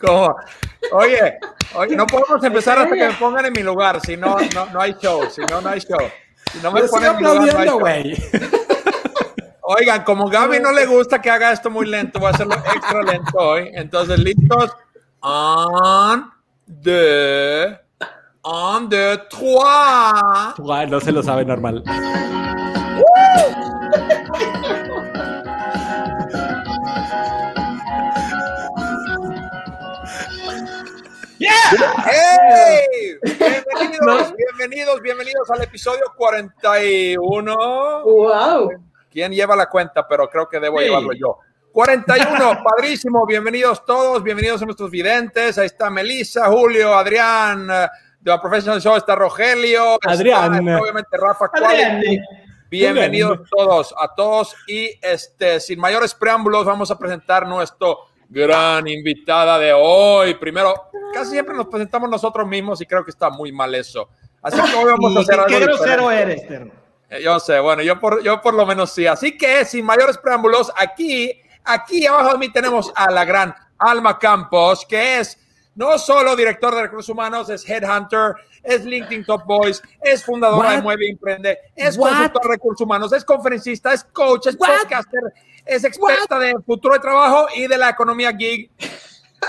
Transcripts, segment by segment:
¿Cómo? Oye, oye, no podemos empezar hasta que me pongan en mi lugar, si no, no, no hay show, si no, no hay show. Si no me Yo ponen en mi lugar, no hay show. Oigan, como Gaby no le gusta que haga esto muy lento, voy a hacerlo extra lento hoy. Entonces, listos. On the, on the trois. No se lo sabe normal. ¡Hey! Bienvenidos, bienvenidos, bienvenidos al episodio 41. ¡Wow! ¿Quién lleva la cuenta? Pero creo que debo Sí. llevarlo yo. 41, padrísimo. Bienvenidos todos, bienvenidos a nuestros videntes. Ahí está Melissa, Julio, Adrián, eh, de la Professional Show está Rogelio, está, Adrián. obviamente Rafa Adrián. Bienvenidos todos, a todos. Y este, sin mayores preámbulos, vamos a presentar nuestro gran invitada de hoy. Primero, casi siempre nos presentamos nosotros mismos y creo que está muy mal eso. Así que hoy vamos a hacer algo qué grosero eres, Terno. Eh, Yo sé, bueno, yo por, yo por lo menos sí. Así que, sin mayores preámbulos, aquí, aquí abajo de mí tenemos a la gran Alma Campos, que es no solo director de recursos humanos, es headhunter, es LinkedIn Top Boys, es fundadora de? Mueve Emprende, es What? consultor de recursos humanos, es conferencista, es coach, es What? podcaster, es experta de futuro de trabajo y de la economía gig.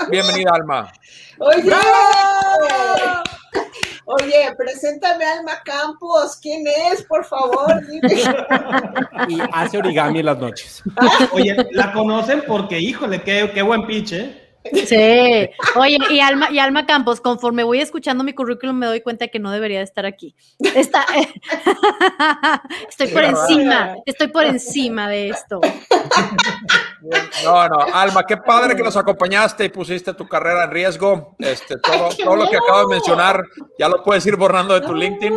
Bienvenida, Alma. Oye, oye, preséntame a Alma Campos. ¿Quién es, por favor? Dime. Y hace origami en las noches. Oye, la conocen porque, híjole, qué, qué buen pitch, ¿eh? Sí. Oye, y Alma, y Alma Campos, conforme voy escuchando mi currículum, me doy cuenta que no debería de estar aquí. Está, estoy por encima, estoy por encima de esto. No, no, Alma, qué padre que nos acompañaste y pusiste tu carrera en riesgo. Este, todo, todo lo que acabo de mencionar, ya lo puedes ir borrando de tu LinkedIn.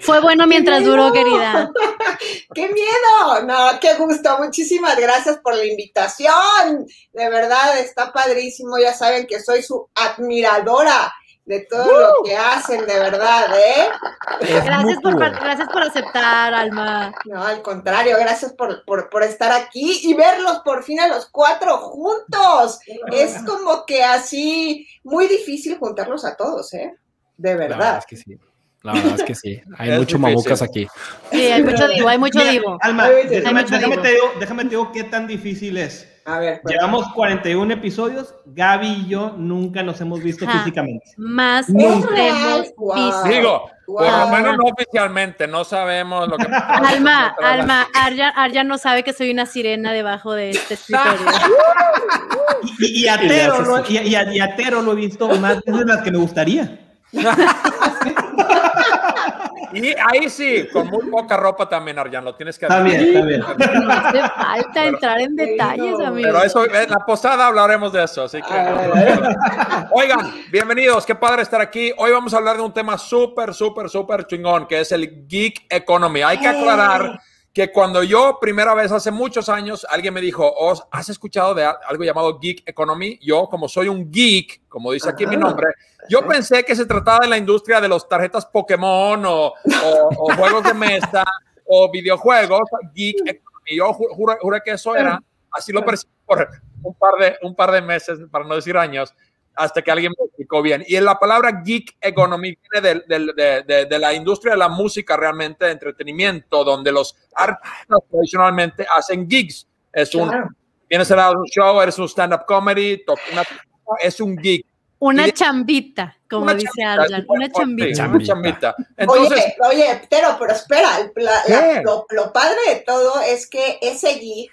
Fue bueno mientras duró, querida. ¡Qué miedo! No, qué gusto. Muchísimas gracias por la invitación. De verdad, está padrísimo. Ya saben que soy su admiradora de todo lo que hacen, de verdad, ¿eh? Gracias por, gracias aceptar, Alma. No, al contrario, gracias por, por, por estar aquí y verlos por fin a los cuatro juntos. Es como que así, muy difícil juntarlos a todos, ¿eh? De verdad. es que sí. La verdad es que sí. Hay Es mucho difícil. mamucas aquí. Sí, hay mucho divo, hay mucho Mira, divo. Alma, déjame, mucho déjame divo. te digo, déjame te digo qué tan difícil es. A ver, pues, Llevamos 41 episodios, Gaby y yo nunca nos hemos visto Ajá. físicamente. Más Nunca. nos hemos visto. Digo, por lo menos no oficialmente, no sabemos lo que Alma, Alma, Arya, Arya no sabe que soy una sirena debajo de este escritorio. Y, y a Y le Tero haces lo, así. y, y a, y a Tero lo he visto más veces de las que me gustaría. Y ahí sí, con muy poca ropa también, Arjan, lo tienes que Está bien, está bien. No hace falta entrar en detalles, amigo. Pero eso, en la posada hablaremos de eso, así que. A ver, Oigan, bienvenidos, qué padre estar aquí. Hoy vamos a hablar de un tema súper, súper, súper chingón, que es el geek economy. Hay que aclarar que cuando yo, primera vez hace muchos años, alguien me dijo, "Os, ¿has escuchado de algo llamado geek economy? Yo, como soy un geek, como dice aquí mi Ajá. nombre, yo pensé que se trataba de la industria de los tarjetas Pokémon o, o- o juegos de mesa o videojuegos, geek economy. Yo ju- juré, juré que eso era, así lo percibí por un par, de, un par de meses, para no decir años. Hasta que alguien me explicó bien. Y la palabra geek economy viene del- de, de- de la industria de la música realmente, de entretenimiento, donde los artistas tradicionalmente hacen gigs. Es un, Claro. vienes a dar un show, eres un stand-up comedy, una, es un geek. Una Y- chambita, como Una dice chambita, Arjan, sí, una sí, chambita. Una chambita. Entonces, oye, oye, pero, pero espera, la- la- lo, lo padre de todo es que ese gig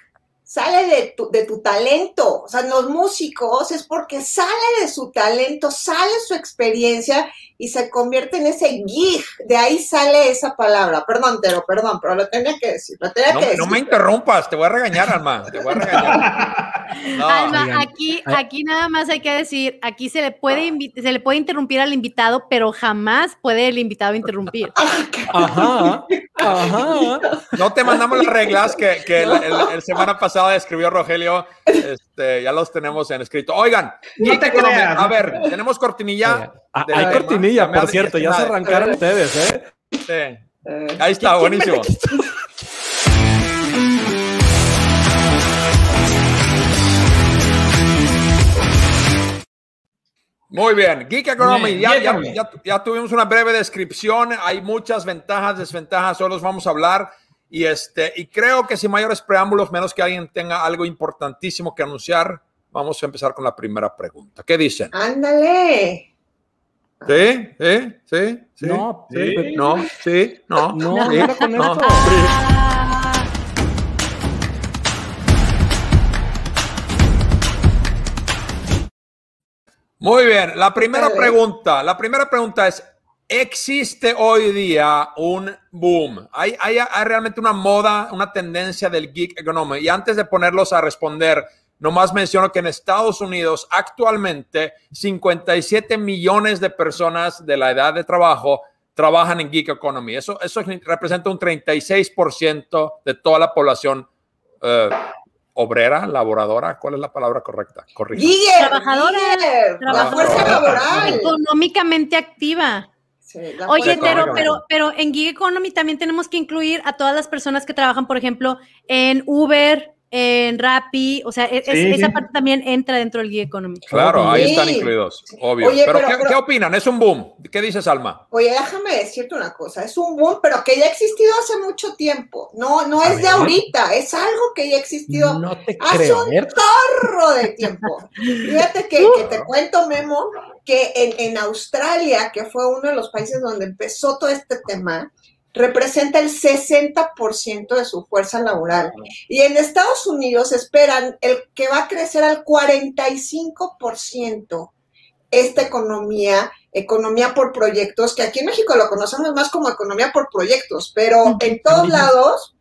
sale de tu, de tu talento. O sea, los músicos es porque sale de su talento, sale su experiencia y se convierte en ese gig. De ahí sale esa palabra. Perdón, Tero, perdón, pero lo tenía que decir. Lo tenía no, que no decir. me interrumpas, te voy a regañar, Alma. Te voy a regañar. No, Alma, aquí, ay- aquí nada más hay que decir, aquí se le puede invi- se le puede interrumpir al invitado, pero jamás puede el invitado interrumpir. Ajá, ajá. No te mandamos las reglas que, que el, el- el semana pasada escribió Rogelio. Este, ya los tenemos en escrito. Oigan, No Geek te Economy, creas, a no ver, tenemos cortinilla. Ah, del Hay tema. cortinilla, por cierto, ya se arrancaron ustedes, ¿eh? Sí. Eh, Ahí está, buenísimo. Muy bien, Geek Economy, Bien, ya, ya- ya- ya tuvimos una breve descripción, hay muchas ventajas, desventajas, solo los vamos a hablar y, este, y creo que sin mayores preámbulos, menos que alguien tenga algo importantísimo que anunciar, vamos a empezar con la primera pregunta. ¿Qué dicen? Ándale. ¿Sí? ¿Sí? ¿Sí? ¿Sí? No, ¿Sí? ¿No? ¿Sí? ¿No? No, ¿Sí? con ¿No? esto. Muy bien, la primera pregunta, la primera pregunta es, ¿existe hoy día un boom? ¿Hay, hay, hay realmente una moda, una tendencia del geek economy? Y antes de ponerlos a responder, nomás menciono que en Estados Unidos actualmente 57 millones de personas de la edad de trabajo trabajan en geek economy. Eso, eso representa un 36% de toda la población eh, obrera, laboradora. ¿Cuál es la palabra correcta? Corrija. Giger, Trabajadora, la trabajadora. fuerza laboral. Económicamente activa. Sí, Oye, pero, pero, pero en Gig Economy también tenemos que incluir a todas las personas que trabajan, por ejemplo, en Uber, en Rappi, o sea, e- es- Sí, esa parte también entra dentro del Gig Economy. Claro, ahí Sí. están incluidos, obvio. Oye, pero, pero- ¿qué, pero- qué opinan? ¿Es un boom? ¿Qué dices, Alma? Oye, déjame decirte una cosa, es un boom, pero que ya ha existido hace mucho tiempo. No, no es de ahorita, es algo que ya ha existido No te hace creo. Un ver. chorro de tiempo. Fíjate que, que te cuento, Memo, que en, en Australia, que fue uno de los países donde empezó todo este tema, representa el 60% de su fuerza laboral. Y en Estados Unidos esperan el que va a crecer al 45% esta economía, economía por proyectos, que aquí en México lo conocemos más como economía por proyectos, pero en todos lados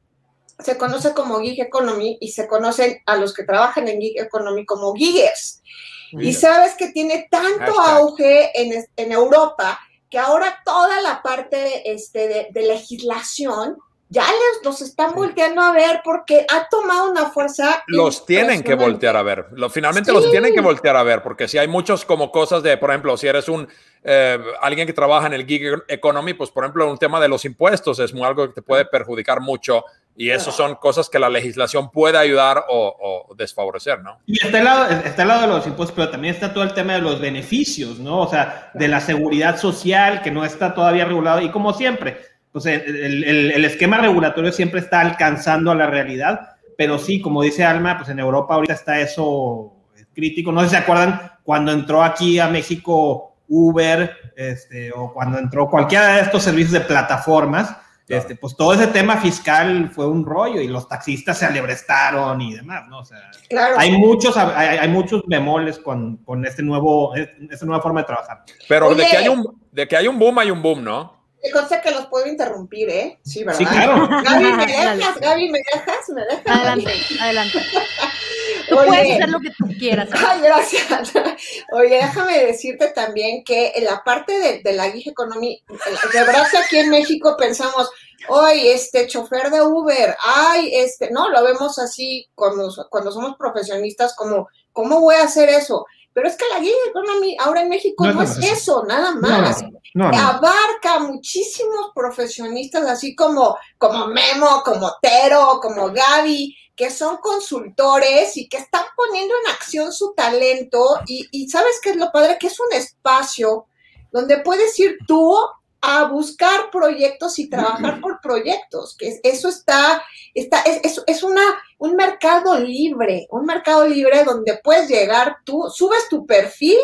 se conoce como gig economy y se conocen a los que trabajan en gig economy como giggers. Y sabes que tiene tanto auge en, en Europa que ahora toda la parte este, de, de legislación ya les, los están volteando a ver porque ha tomado una fuerza. Los tienen que voltear a ver. Lo, finalmente Sí. los tienen que voltear a ver, porque si hay muchos como cosas de, por ejemplo, si eres un eh, alguien que trabaja en el gig economy, pues por ejemplo, un tema de los impuestos es muy- algo que te puede perjudicar mucho y eso son cosas que la legislación puede ayudar o, o desfavorecer, ¿no? Y está el, lado, está el lado de los impuestos, pero también está todo el tema de los beneficios, ¿no? O sea, de la seguridad social que no está todavía regulado. Y como siempre, pues el, el- el- esquema regulatorio siempre está alcanzando a la realidad, pero sí, como dice Alma, pues en Europa ahorita está eso crítico. No sé si se acuerdan cuando entró aquí a México Uber, este, o cuando entró cualquiera de estos servicios de plataformas. Claro. Este, pues todo ese tema fiscal fue un rollo y los taxistas se alebrestaron y demás, ¿no? O sea, Claro. hay muchos, hay, hay muchos bemoles con, con este nuevo, esta nueva forma de trabajar. Pero de que, hay un, de que hay un boom, hay un boom, ¿no? Me consta que los puedo interrumpir, ¿eh? Sí, ¿verdad? Sí, claro. Gaby, ¿me dejas? Gaby, ¿me dejas? ¿Me dejas? Adelante, adelante. Tú Oye. puedes hacer lo que tú quieras. Ay, gracias. Oye, déjame decirte también que en la parte de, de la gig economy, de verdad que aquí en México pensamos, hoy este chofer de Uber, ay, este, no, lo vemos así cuando, cuando somos profesionistas, como, ¿cómo voy a hacer eso? Pero es que la gig economy ahora en México No no, es eso, nada No, más. no, no. Abarca muchísimos profesionistas, así como, como Memo, como Tero, como Gaby, que son consultores y que están poniendo en acción su talento. Y, y sabes qué es lo padre, que es un espacio donde puedes ir tú a buscar proyectos y trabajar por proyectos, que eso está, está es, es, una, un mercado libre, un mercado libre donde puedes llegar tú, subes tu perfil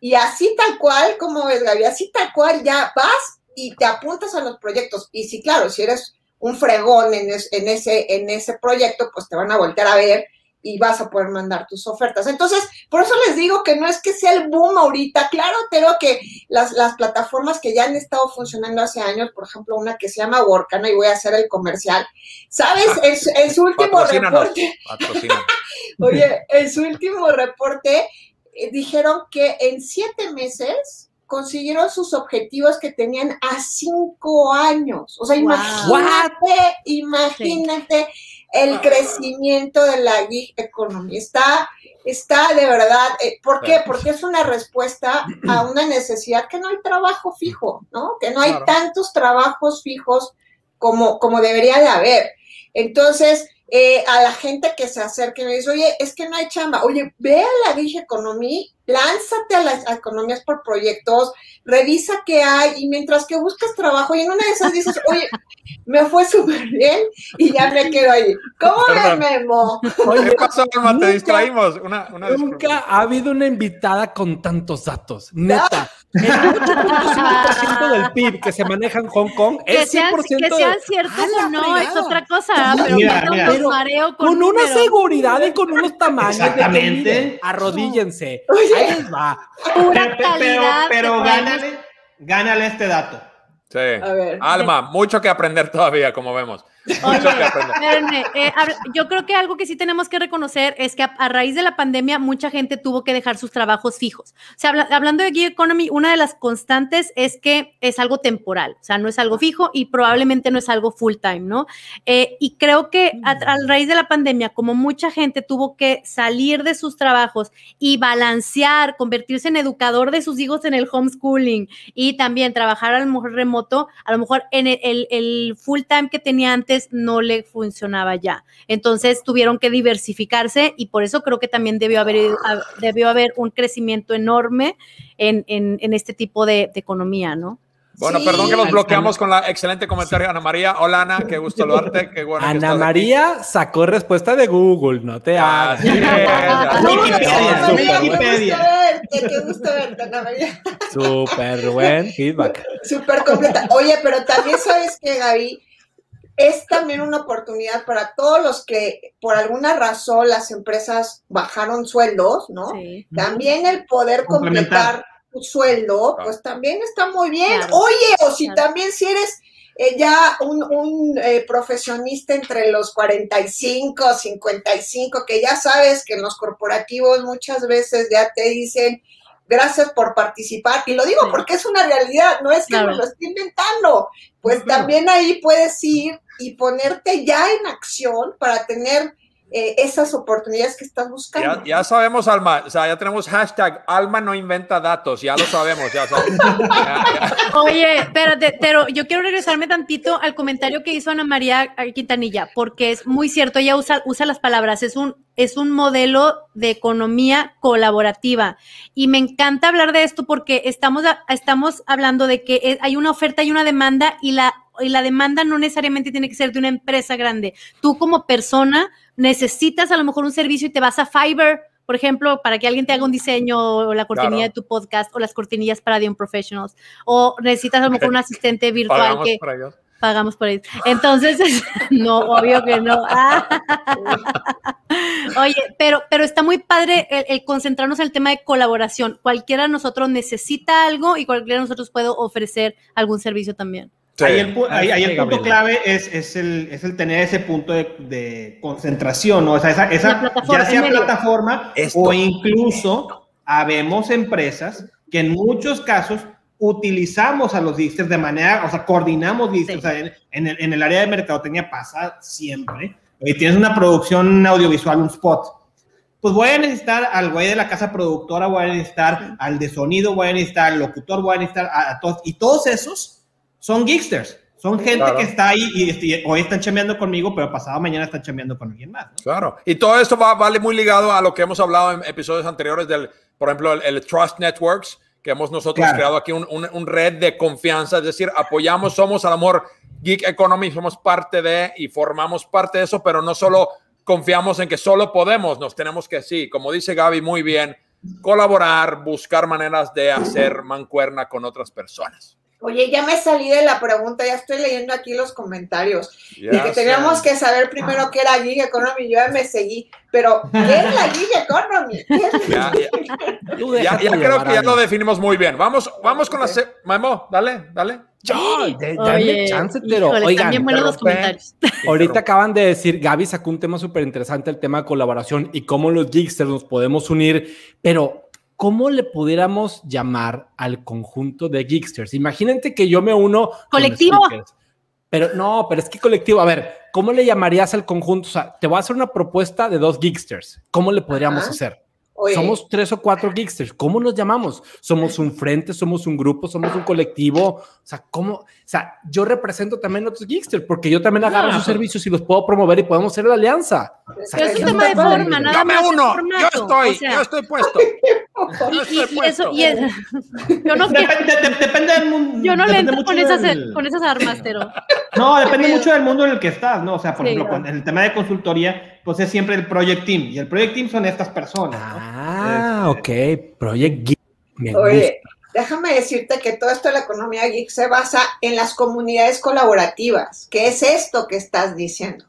y así tal cual, como ves Gaby, así tal cual ya vas y te apuntas a los proyectos. Y sí, claro, si eres un fregón en, en, ese, en ese proyecto, pues te van a volver a ver y vas a poder mandar tus ofertas. Entonces, por eso les digo que no es que sea el boom ahorita. Claro, creo que las, las plataformas que ya han estado funcionando hace años, por ejemplo, una que se llama Workana, y voy a hacer el comercial, ¿sabes? En, su último reporte, oye, en su último reporte eh, dijeron que en siete meses consiguieron sus objetivos que tenían a cinco años. O sea, imagínate, imagínate el crecimiento de la gig economy. Está, está de verdad, eh, ¿por qué? Porque es una respuesta a una necesidad que no hay trabajo fijo, ¿no? Que no hay tantos trabajos fijos como, como debería de haber. Entonces, eh, a la gente que se acerque y me dice, oye, es que no hay chamba, oye, ve a la Gig Economy, lánzate a las economías por proyectos, revisa qué hay, y mientras que buscas trabajo, y en una de esas dices, oye, me fue súper bien, y ya me quedo ahí. ¿Cómo me memo? ¿Qué pasó, Alma? Te distraímos. Una, nunca ha habido una invitada con tantos datos, neta. El 8.5% del PIB que se maneja en Hong Kong es 100% que sean ciertos o no, es otra cosa, pero, mira, mira. mareo con, con una seguridad y con unos tamaños Exactamente. De arrodíllense. Ahí les va. Pura calidad. Pero, pero gánale, gánale este dato. Sí. Alma, mucho que aprender todavía, como vemos. Oye, eh, yo creo que algo que sí tenemos que reconocer es que a, raíz de la pandemia mucha gente tuvo que dejar sus trabajos fijos. O sea, hablando de Gig Economy, una de las constantes es que es algo temporal, o sea, no es algo fijo y probablemente no es algo full time, ¿no? Eh, y creo que a, raíz de la pandemia, como mucha gente tuvo que salir de sus trabajos y balancear, convertirse en educador de sus hijos en el homeschooling y también trabajar a lo mejor remoto, a lo mejor en el, el full time que tenía antes no le funcionaba ya. Entonces tuvieron que diversificarse y por eso creo que también debió haber, debió haber un crecimiento enorme en, este tipo de, economía, ¿no? Bueno, perdón que los bloqueamos con la excelente comentario Ana María. Hola Ana, qué gusto saludarte. Qué bueno Ana María sacó respuesta de Google, no te hagas. Qué gusto verte, Ana María. Súper buen feedback. Súper completa. Oye, pero también sabes que Gaby, es también una oportunidad para todos los que por alguna razón las empresas bajaron sueldos, ¿no? También el poder completar tu sueldo, pues también está muy bien. Oye, o si también si eres eh, ya un, eh, profesionista entre los 45, 55, que ya sabes que en los corporativos muchas veces ya te dicen, gracias por participar. Y lo digo porque es una realidad, no es que me lo esté inventando. Pues también ahí puedes ir y ponerte ya en acción para tener eh, esas oportunidades que estás buscando. Ya, sabemos, Alma, o sea, ya tenemos hashtag Alma no inventa datos, ya lo sabemos, ya sabemos. Oye, espérate, pero yo quiero regresarme tantito al comentario que hizo Ana María Quintanilla, porque es muy cierto, ella usa, usa las palabras, es un, es un modelo de economía colaborativa. Y me encanta hablar de esto porque estamos, estamos hablando de que hay una oferta y una demanda y la y la demanda no necesariamente tiene que ser de una empresa grande. Tú como persona necesitas a lo mejor un servicio y te vas a Fiverr, por ejemplo, para que alguien te haga un diseño o la cortinilla de tu podcast o las cortinillas para The Professionals o necesitas a lo mejor un asistente virtual pagamos que por ellos. pagamos por ellos. Entonces, no, obvio que no. Oye, pero, pero está muy padre el, concentrarnos en el tema de colaboración. Cualquiera de nosotros necesita algo y cualquiera de nosotros puede ofrecer algún servicio también ahí el, punto clave es, el, tener ese punto de, concentración, ¿no? O sea, esa, ya sea plataforma o incluso habemos empresas que en muchos casos utilizamos a los disters de manera, o sea, coordinamos disters, o sea, en, el, área de mercadotecnia pasa siempre, y tienes una producción audiovisual, un spot, pues voy a necesitar al güey de la casa productora, voy a necesitar al de sonido, voy a necesitar al locutor, voy a necesitar a todos, y todos esos son geeksters. Son gente Claro. que está ahí y, y hoy están chambeando conmigo, pero pasado mañana están chambeando con alguien más. ¿no? Claro. Y todo esto va, vale muy ligado a lo que hemos hablado en episodios anteriores del, por ejemplo, el, el Trust Networks, que hemos nosotros Claro. creado aquí un, un- un red de confianza, es decir, apoyamos, somos al amor Geek Economy, somos parte de y formamos parte de eso, pero no solo confiamos en que solo podemos, nos tenemos que, sí, como dice Gaby muy bien, colaborar, buscar maneras de hacer mancuerna con otras personas. Oye, ya me salí de la pregunta, ya estoy leyendo aquí los comentarios. de Ya que sé. teníamos que saber primero qué era Gig Economy, yo ya me seguí. Pero, ¿qué es la Gig Economy? ¿Qué es Ya, ya- Tú ya- déjate ya creo que ya lo definimos muy bien. Vamos, vamos con la... se- Memo, dale, dale. Ya, de- dame chance, pero híjole, oigan, los comentarios. Ahorita acaban de decir, Gaby sacó un tema súper interesante, el tema de colaboración y cómo los geeksters nos podemos unir, pero ¿cómo le pudiéramos llamar al conjunto de geeksters? Imagínate que yo me uno... Colectivo. Pero no, pero es que colectivo, a ver, ¿cómo le llamarías al conjunto? O sea, te voy a hacer una propuesta de dos geeksters. ¿Cómo le podríamos Ajá. hacer? Oye, Somos tres o cuatro geeksters. ¿Cómo nos llamamos? ¿Somos un frente? ¿Somos un grupo? ¿Somos un colectivo? O sea, ¿cómo? O sea, yo represento también a otros geeksters porque yo también agarro Ah, sus servicios y los puedo promover y podemos hacer la alianza. Pero es un Eso tema de está padre. forma, nada Yo me más. uno, yo estoy, O sea, yo estoy puesto. y, eso, y es- yo no quiero- Depende, de- depende del mundo. yo no le entro mucho con esas, del- con esas armas, pero No, depende mucho del mundo en el que estás, ¿no? O sea, por Sí. ejemplo, con el tema de consultoría, pues es siempre el Project Team. Y el Project Team son estas personas, ¿no? Ah, ok. Project Geek. Me Oye, déjame decirte que todo esto de la economía geek se basa en las comunidades colaborativas, que es esto que estás diciendo.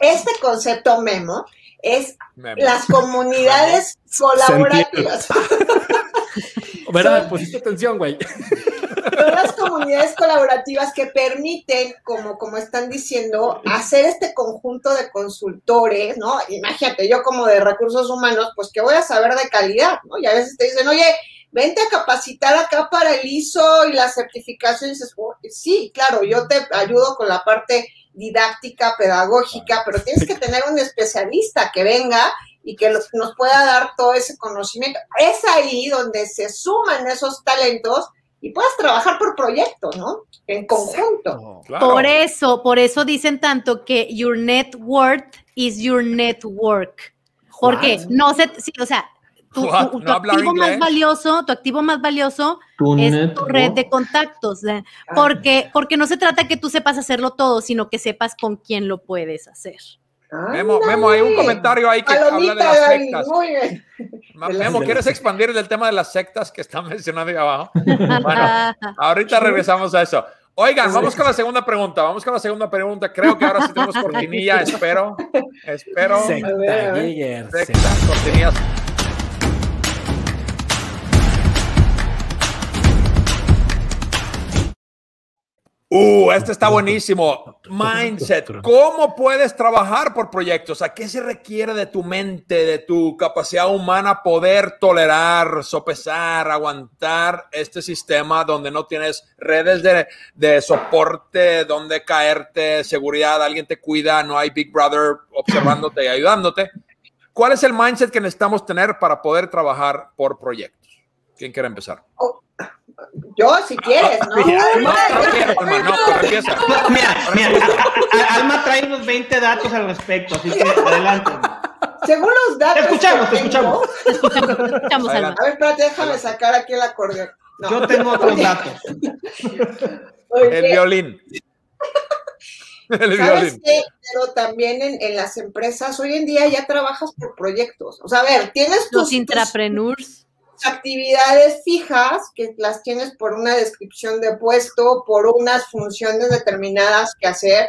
Este concepto memo es Memo. las comunidades colaborativas. ¿Verdad? Pusiste atención, güey. Son las comunidades colaborativas que permiten, como, como están diciendo, hacer este conjunto de consultores, ¿no? Imagínate, yo como de recursos humanos, pues que voy a saber de calidad, ¿no? Y a veces te dicen, oye, vente a capacitar acá para el ISO y la certificación. Y dices, "Oh, sí, claro, yo te ayudo con la parte didáctica, pedagógica, pero tienes que tener un especialista que venga y que los- nos pueda dar todo ese conocimiento. Es ahí donde se suman esos talentos y puedes trabajar por proyecto, ¿no? En conjunto. Claro. por eso, por eso dicen tanto que your net worth is your network. Porque What? no se, sí, o sea, tu, tu- tu ¿No hablar activo más valioso, tu activo más valioso Tu es tu red de contactos. ¿eh? Porque, porque no se trata que tú sepas hacerlo todo, sino que sepas con quién lo puedes hacer. Memo, Memo, hay un comentario ahí que habla de Palomita, las sectas. muy bien. Memo, ¿quieres expandir del tema de las sectas que están mencionando ahí abajo? Bueno, ahorita regresamos a eso. Oigan, vamos con la segunda pregunta. Vamos con la segunda pregunta. Creo que ahora sí tenemos cortinilla. Espero. Espero. Secta, Secta, cortinillas. Uh, este está buenísimo. Mindset. ¿Cómo puedes trabajar por proyectos? ¿A qué se requiere de tu mente, de tu capacidad humana poder tolerar, sopesar, aguantar este sistema donde no tienes redes de, de soporte, donde caerte, seguridad, alguien te cuida, no hay Big Brother observándote y ayudándote? ¿Cuál es el mindset que necesitamos tener para poder trabar por proyectos? ¿Quién quiere empezar? Yo, si quieres, ¿no? No, no quiero, Alma, no, pero empieza. Mira, mira, Alma trae unos 20 datos al respecto, así que adelante. Según los datos. Te escuchamos, te escuchamos. Escuchamos, Alma. A ver, espérate, déjame sacar aquí el acordeón. No. Yo tengo otros datos. El violín. El ¿Sabes violín. qué? Pero también en, en las empresas, hoy en día ya trabajas por proyectos. O sea, a ver, tienes Los tus, tus intrapreneurs. Actividades fijas, que las tienes por una descripción de puesto, por unas funciones determinadas que hacer,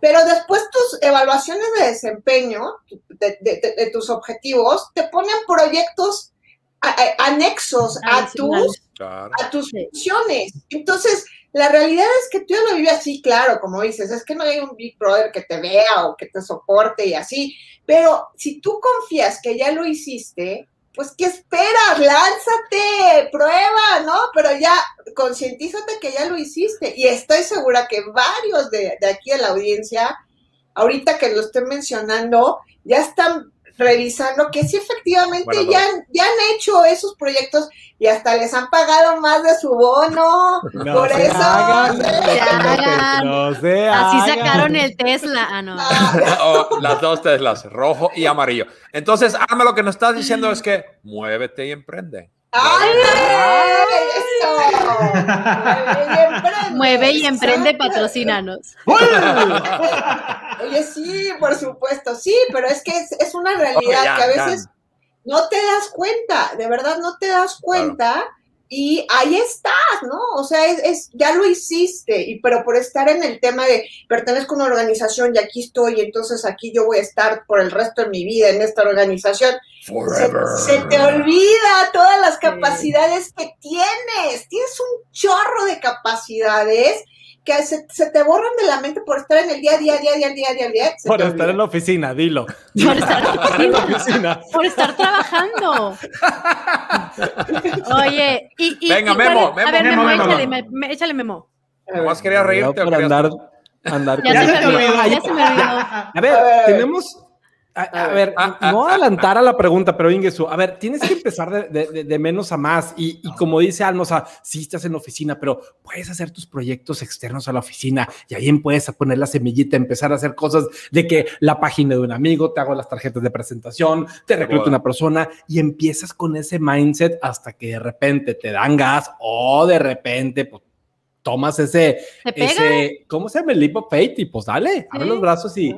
pero después tus evaluaciones de desempeño, de, de- de- de tus objetivos, te ponen proyectos a- a- anexos a tus Claro. a tus funciones. Entonces, la realidad es que tú ya lo vives así, claro, como dices, es que no hay un Big Brother que te vea o que te soporte y así, pero si tú confías que ya lo hiciste, pues ¿qué esperas? Lánzate, prueba, ¿no? Pero ya concientízate que ya lo hiciste y estoy segura que varios de, de aquí de la audiencia, ahorita que lo estoy mencionando, ya están revisando que sí efectivamente Bueno, ya, han- ya han hecho esos proyectos y hasta les han pagado más de su bono. Por se eso. hagan, se hagan. no se Así hagan. sacaron el Tesla. Ah, no. Oh, las dos Teslas, rojo y amarillo. Entonces, Alma, lo que nos estás diciendo es que muévete y emprende. ¡Ay! ¡Eso! Mueve y emprende. Mueve y emprende, Exacto. patrocínanos. Oye, sí, por supuesto, sí, pero es que es, es una realidad ya, que a ya. veces no te das cuenta, de verdad no te das cuenta y ahí estás, ¿no? O sea, es, es- ya lo hiciste, y pero por estar en el tema de pertenezco a una organización y aquí estoy, entonces aquí yo voy a estar por el resto de mi vida en esta organización, se, se te olvida todas las capacidades que tienes. Tienes un chorro de capacidades que se, se te borran de la mente por estar en el día a día, día a día, día a día, día. Por estar olvida. en la oficina, dilo. Por estar, en la oficina. por estar trabajando. Oye, y, y- Venga, y Memo, Memo, a ver, Memo, Memo, Memo. échale, me- me- échale Memo. Nomás quería reírte. o por andar, andar Ya, Ya se, me olvidó, ya se me olvidó. A ver. tenemos. A, a ver, Ah, ah, no ah, adelantar a la pregunta, pero Ingesu, a ver, tienes que empezar de, de- de- de menos a más. Y, y como dice Alma, o sea, sí estás en la oficina, pero puedes hacer tus proyectos externos a la oficina y ahí puedes poner la semillita, empezar a hacer cosas de que la página de un amigo, te hago las tarjetas de presentación, te recluto Boda. una persona y empiezas con ese mindset hasta que de repente te dan gas o de repente, pues, tomas ese, ese, ¿cómo se llama? El leap of faith y pues dale, abre Sí. los brazos y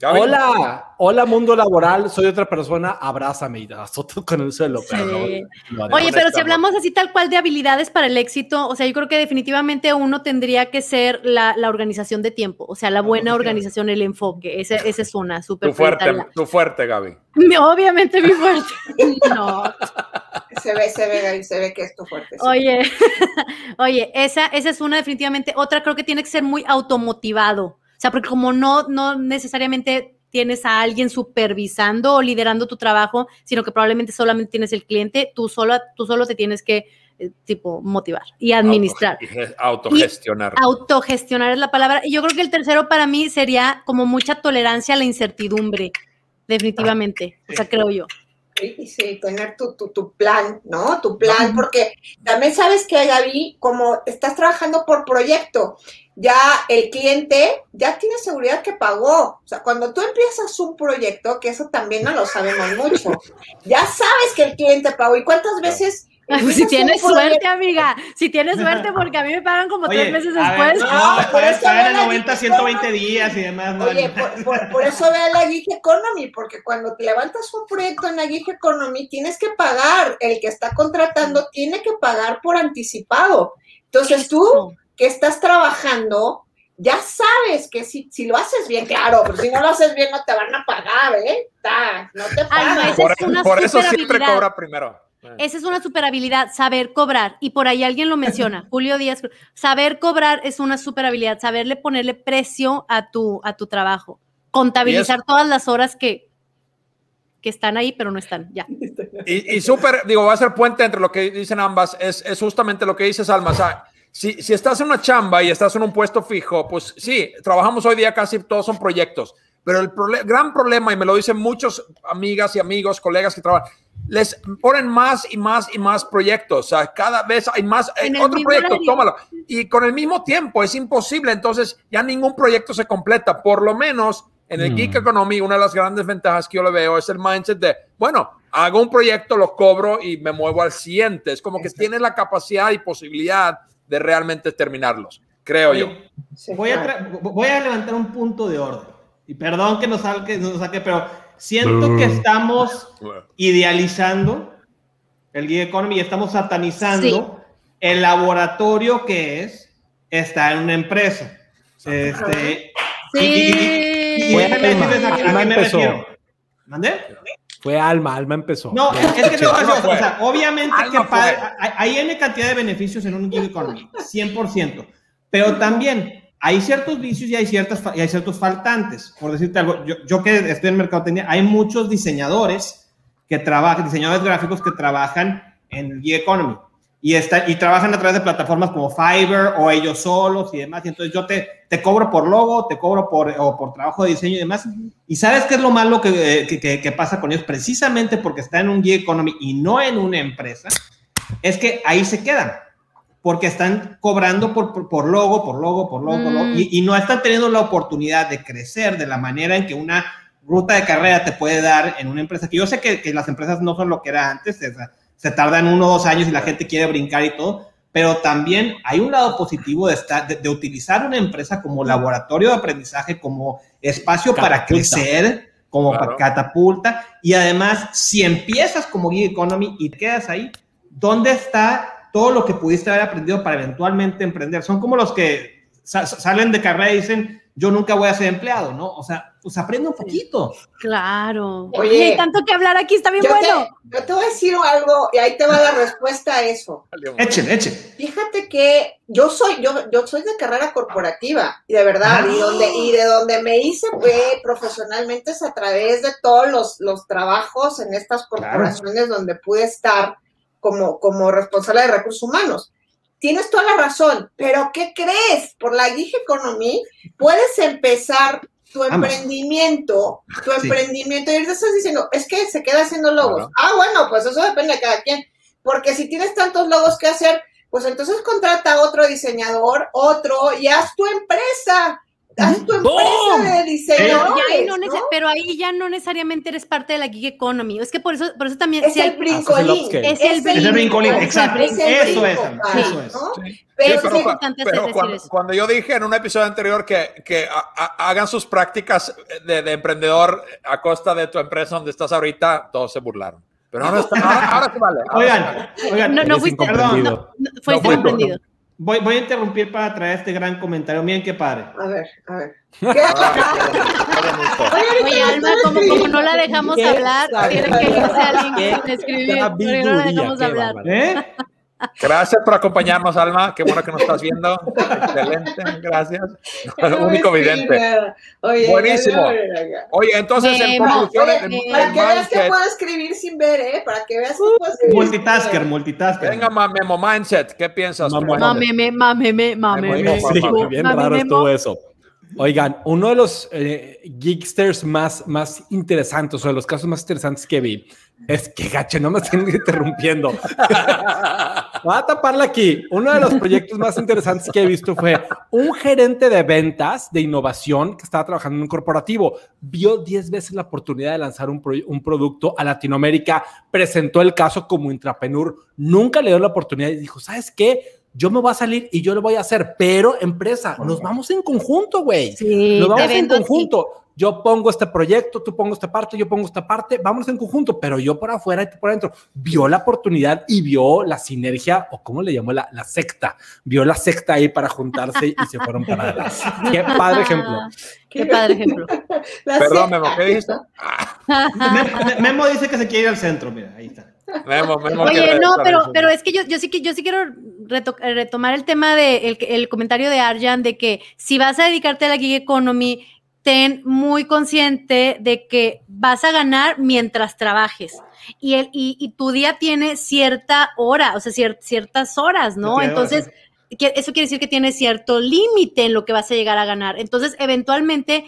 Gaby. Hola, hola mundo laboral, soy otra persona, abrázame y azoto con el suelo. pero no- no Oye, pero si hablamos así tal cual de habilidades para el éxito, o sea, yo creo que definitivamente uno tendría que ser la, la organización de tiempo, o sea, la buena organización, el enfoque, ese, esa es una súper Tu fuerte, tu fuerte, Gaby. Obviamente mi fuerte. No, Se ve, se ve, Gaby, se ve que es tu fuerte. sí. oye, oye, esa, esa es una definitivamente. Otra creo que tiene que ser muy automotivado. O sea, porque como no, no necesariamente tienes a alguien supervisando o liderando tu trabajo, sino que probablemente solamente tienes el cliente, tú solo, tú solo te tienes que, eh, tipo, motivar y administrar. Auto- Autogestionar. Autogestionar es la palabra. Y yo creo que el tercero para mí sería como mucha tolerancia a la incertidumbre, definitivamente. O sea, creo yo. Sí, sí, tener tu, tu, tu plan, ¿no? Tu plan, porque también sabes que, Gaby, como estás trabajando por proyecto, ya el cliente ya tiene seguridad que pagó. O sea, cuando tú empiezas un proyecto, que eso también no lo sabemos mucho, ya sabes que el cliente pagó. ¿Y cuántas veces? Pues, si tienes suerte, amiga. Si tienes suerte, porque a mí me pagan como tres meses a ver, después. no, por eso en la 90, 120 días y demás. ¿no? Oye, por, por- por eso ve a la Gig Economy, porque cuando te levantas un proyecto en la Gig Economy, tienes que pagar. El que está contratando tiene que pagar por anticipado. Entonces tú, que estás trabajando, ya sabes que si, si lo haces bien, claro, pero si no lo haces bien, no te van a pagar, ¿eh? Ta, no te Ay, no, pagan. Por, es una por eso siempre cobra primero. Esa es una super habilidad, saber cobrar. Y por ahí alguien lo menciona, Julio Díaz. Saber cobrar es una super habilidad, saberle ponerle precio a tu, a tu trabajo. Contabilizar todas las horas que, que están ahí, pero no están. Ya. Y, y súper, digo, va a ser puente entre lo que dicen ambas, es, es justamente lo que dices, Alma. O sea, si, si estás en una chamba y estás en un puesto fijo, pues sí, trabajamos hoy día casi todos son proyectos, pero el prole- gran problema, y me lo dicen muchos amigas y amigos, colegas que trabajan, les ponen más y más y más proyectos. O sea, cada vez hay más, En eh, otro proyecto, horario. tómalo. Y con el mismo tiempo es imposible, entonces ya ningún proyecto se completa, por lo menos. En el Mm. Geek Economy, una de las grandes ventajas que yo le veo es el mindset de, bueno, hago un proyecto, lo cobro y me muevo al siguiente. Es como que Exacto. tienes la capacidad y posibilidad de realmente terminarlos, creo yo. Sí, voy, a voy a levantar un punto de orden. Y perdón que nos saque, nos saque pero siento que estamos idealizando el Gig Economy y estamos satanizando el laboratorio que es estar en una empresa. Este, y- y- y- y- Sí. y déjame Alma, a Alma me refiero. ¿Mandé? Fue Alma, Alma empezó. No, es que te voy a Alma decir, fue. o sea, obviamente Alma que hay, hay N cantidad de beneficios en un gig economy, 100%, pero también hay ciertos vicios y hay, ciertas, y hay ciertos faltantes. Por decirte algo, yo, yo que estoy en mercadotecnia, hay muchos diseñadores que trabajan, diseñadores gráficos que trabajan en gig economy. y, está, y trabajan a través de plataformas como Fiverr o ellos solos y demás. Y entonces yo te, te cobro por logo, te cobro por, o por trabajo de diseño y demás. Y sabes qué es lo malo que, que, que pasa con ellos, precisamente porque está en un gig economy y no en una empresa, es que ahí se quedan porque están cobrando por, por, por logo, por logo, por logo, por logo, y, y, no están teniendo la oportunidad de crecer de la manera en que una ruta de carrera te puede dar en una empresa, que yo sé que, que las empresas no son lo que era antes, o sea, se tardan uno o dos años y la gente quiere brincar y todo, pero también hay un lado positivo de, estar, de, de utilizar una empresa como laboratorio de aprendizaje, como espacio catapulta. para crecer, como claro. catapulta, y además, si empiezas como gig economy y te quedas ahí, ¿dónde está todo lo que pudiste haber aprendido para eventualmente emprender. Son como los que sa salen de carrera y dicen, yo nunca voy a ser empleado, ¿no? O sea, pues aprende un poquito. Claro. Oye, hay tanto que hablar aquí, está bien yo bueno. Te, yo te voy a decir algo y ahí te va la respuesta a eso. Echen, echen. Fíjate que yo soy, yo, yo soy de carrera corporativa y de verdad, ah. y, donde, y de donde me hice fue profesionalmente es a través de todos los, los trabajos en estas corporaciones claro. donde pude estar como, como responsable de recursos humanos. Tienes toda la razón, pero ¿qué crees? Por la gig economy puedes empezar tu Vamos. emprendimiento, tu sí. emprendimiento, y ahorita estás diciendo, es que se queda haciendo logos. Claro. Ah, bueno, pues eso depende de cada quien, porque si tienes tantos logos que hacer, pues entonces contrata a otro diseñador, otro, y haz tu empresa haz tu empresa de diseñadores, ahí no ¿no? Pero ahí ya no necesariamente eres parte de la gig economy. Es que por eso, por eso también... Es, si el brincolín. Es el brincolín. Es el brincolín, exacto. Eso es. Eso es. ¿no? Sí. Pero, sí, pero, pero cuando, cuando, yo dije en un episodio anterior que, que a, a, hagan sus prácticas de, de, emprendedor a costa de tu empresa donde estás ahorita, todos se burlaron. Pero ahora, está, ahora, ahora se vale. Ahora oigan, se vale. oigan, no, no fuiste, perdón, no, fuiste no, comprendido. Voy, voy, a interrumpir para traer este gran comentario. Miren qué padre. A ver, a ver. Oye, Alma, como, como, no la dejamos hablar, tiene que irse a LinkedIn escribir, porque no la dejamos hablar. ¿Eh? Gracias por acompañarnos, Alma. Qué bueno que nos estás viendo. Excelente, gracias. Único vidente. Oye, Buenísimo. Oye, entonces, en conclusión. Para que veas que puedo escribir sin ver, ¿eh? Para que veas que puedo escribir. Multitasker, multitasker. Venga, Memo Mindset. ¿Qué piensas? Mameme, mameme, mameme. Sí, bien raro estuvo eso. Oigan, uno de los eh, geeksters más, más interesantes, o de los casos más interesantes que vi, es que gacho, no me estén interrumpiendo. Voy a taparla aquí. Uno de los proyectos más interesantes que he visto fue un gerente de ventas de innovación que estaba trabajando en un corporativo. Vio 10 veces la oportunidad de lanzar un, pro un producto a Latinoamérica, presentó el caso como intrapreneur, nunca le dio la oportunidad y dijo, ¿sabes qué? yo me voy a salir y yo lo voy a hacer, pero empresa, nos vamos en conjunto, güey. Sí, nos vamos en conjunto. Yo pongo este proyecto, tú pongo esta parte, yo pongo esta parte, vamos en conjunto, pero yo por afuera y tú por adentro. Vio la oportunidad y vio la sinergia, o cómo le llamó la, la secta. Vio la secta ahí para juntarse y se fueron para adelante. Qué padre ejemplo. Qué padre ejemplo. Perdón, Memo, ¿qué dijiste? Memo dice que se quiere ir al centro, mira, ahí está. Memo, Memo Oye, no, pero, pero es que yo, yo sí que yo sí quiero reto, retomar el tema de el, el, comentario de Arjan de que si vas a dedicarte a la gig economy, ten muy consciente de que vas a ganar mientras trabajes. Y, el, y, y tu día tiene cierta hora, o sea, cier, ciertas horas, ¿no? Entonces, eso quiere decir que tiene cierto límite en lo que vas a llegar a ganar. Entonces, eventualmente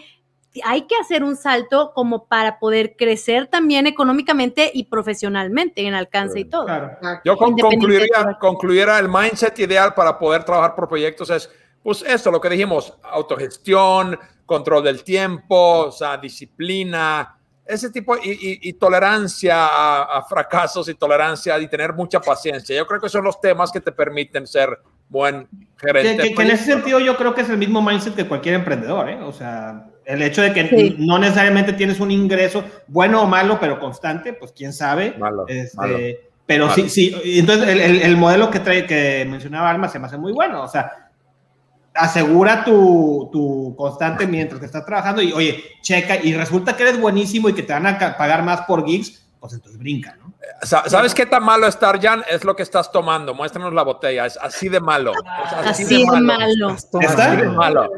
hay que hacer un salto como para poder crecer también económicamente y profesionalmente en alcance y todo. Claro. Yo con, concluiría, concluiría el mindset ideal para poder trabajar por proyectos es, pues esto, lo que dijimos, autogestión, control del tiempo, o sea, disciplina, ese tipo, y, y, y tolerancia a, a, fracasos y tolerancia y tener mucha paciencia. Yo creo que son los temas que te permiten ser buen gerente. Que, que, que en ese sentido yo creo que es el mismo mindset que cualquier emprendedor, ¿eh? O sea, el hecho de que sí. no necesariamente tienes un ingreso bueno o malo, pero constante, pues quién sabe. Malo, este, malo. Pero malo. sí, sí. Entonces, el, el, el, modelo que, trae, que mencionaba Alma se me hace muy bueno. O sea, asegura tu, tu constante mientras que estás trabajando y, oye, checa, y resulta que eres buenísimo y que te van a pagar más por gigs, pues entonces brinca, ¿no? ¿Sabes qué tan malo estar, Jan? Es lo que estás tomando. Muéstranos la botella. Es así de malo. Es así, así, de malo. malo. ¿Está? Así de malo.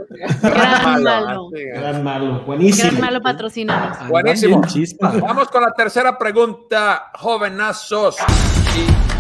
Gran malo. Gran malo. Buenísimo. Gran malo patrocinado. Buenísimo. Vamos con la tercera pregunta, jovenazos. Y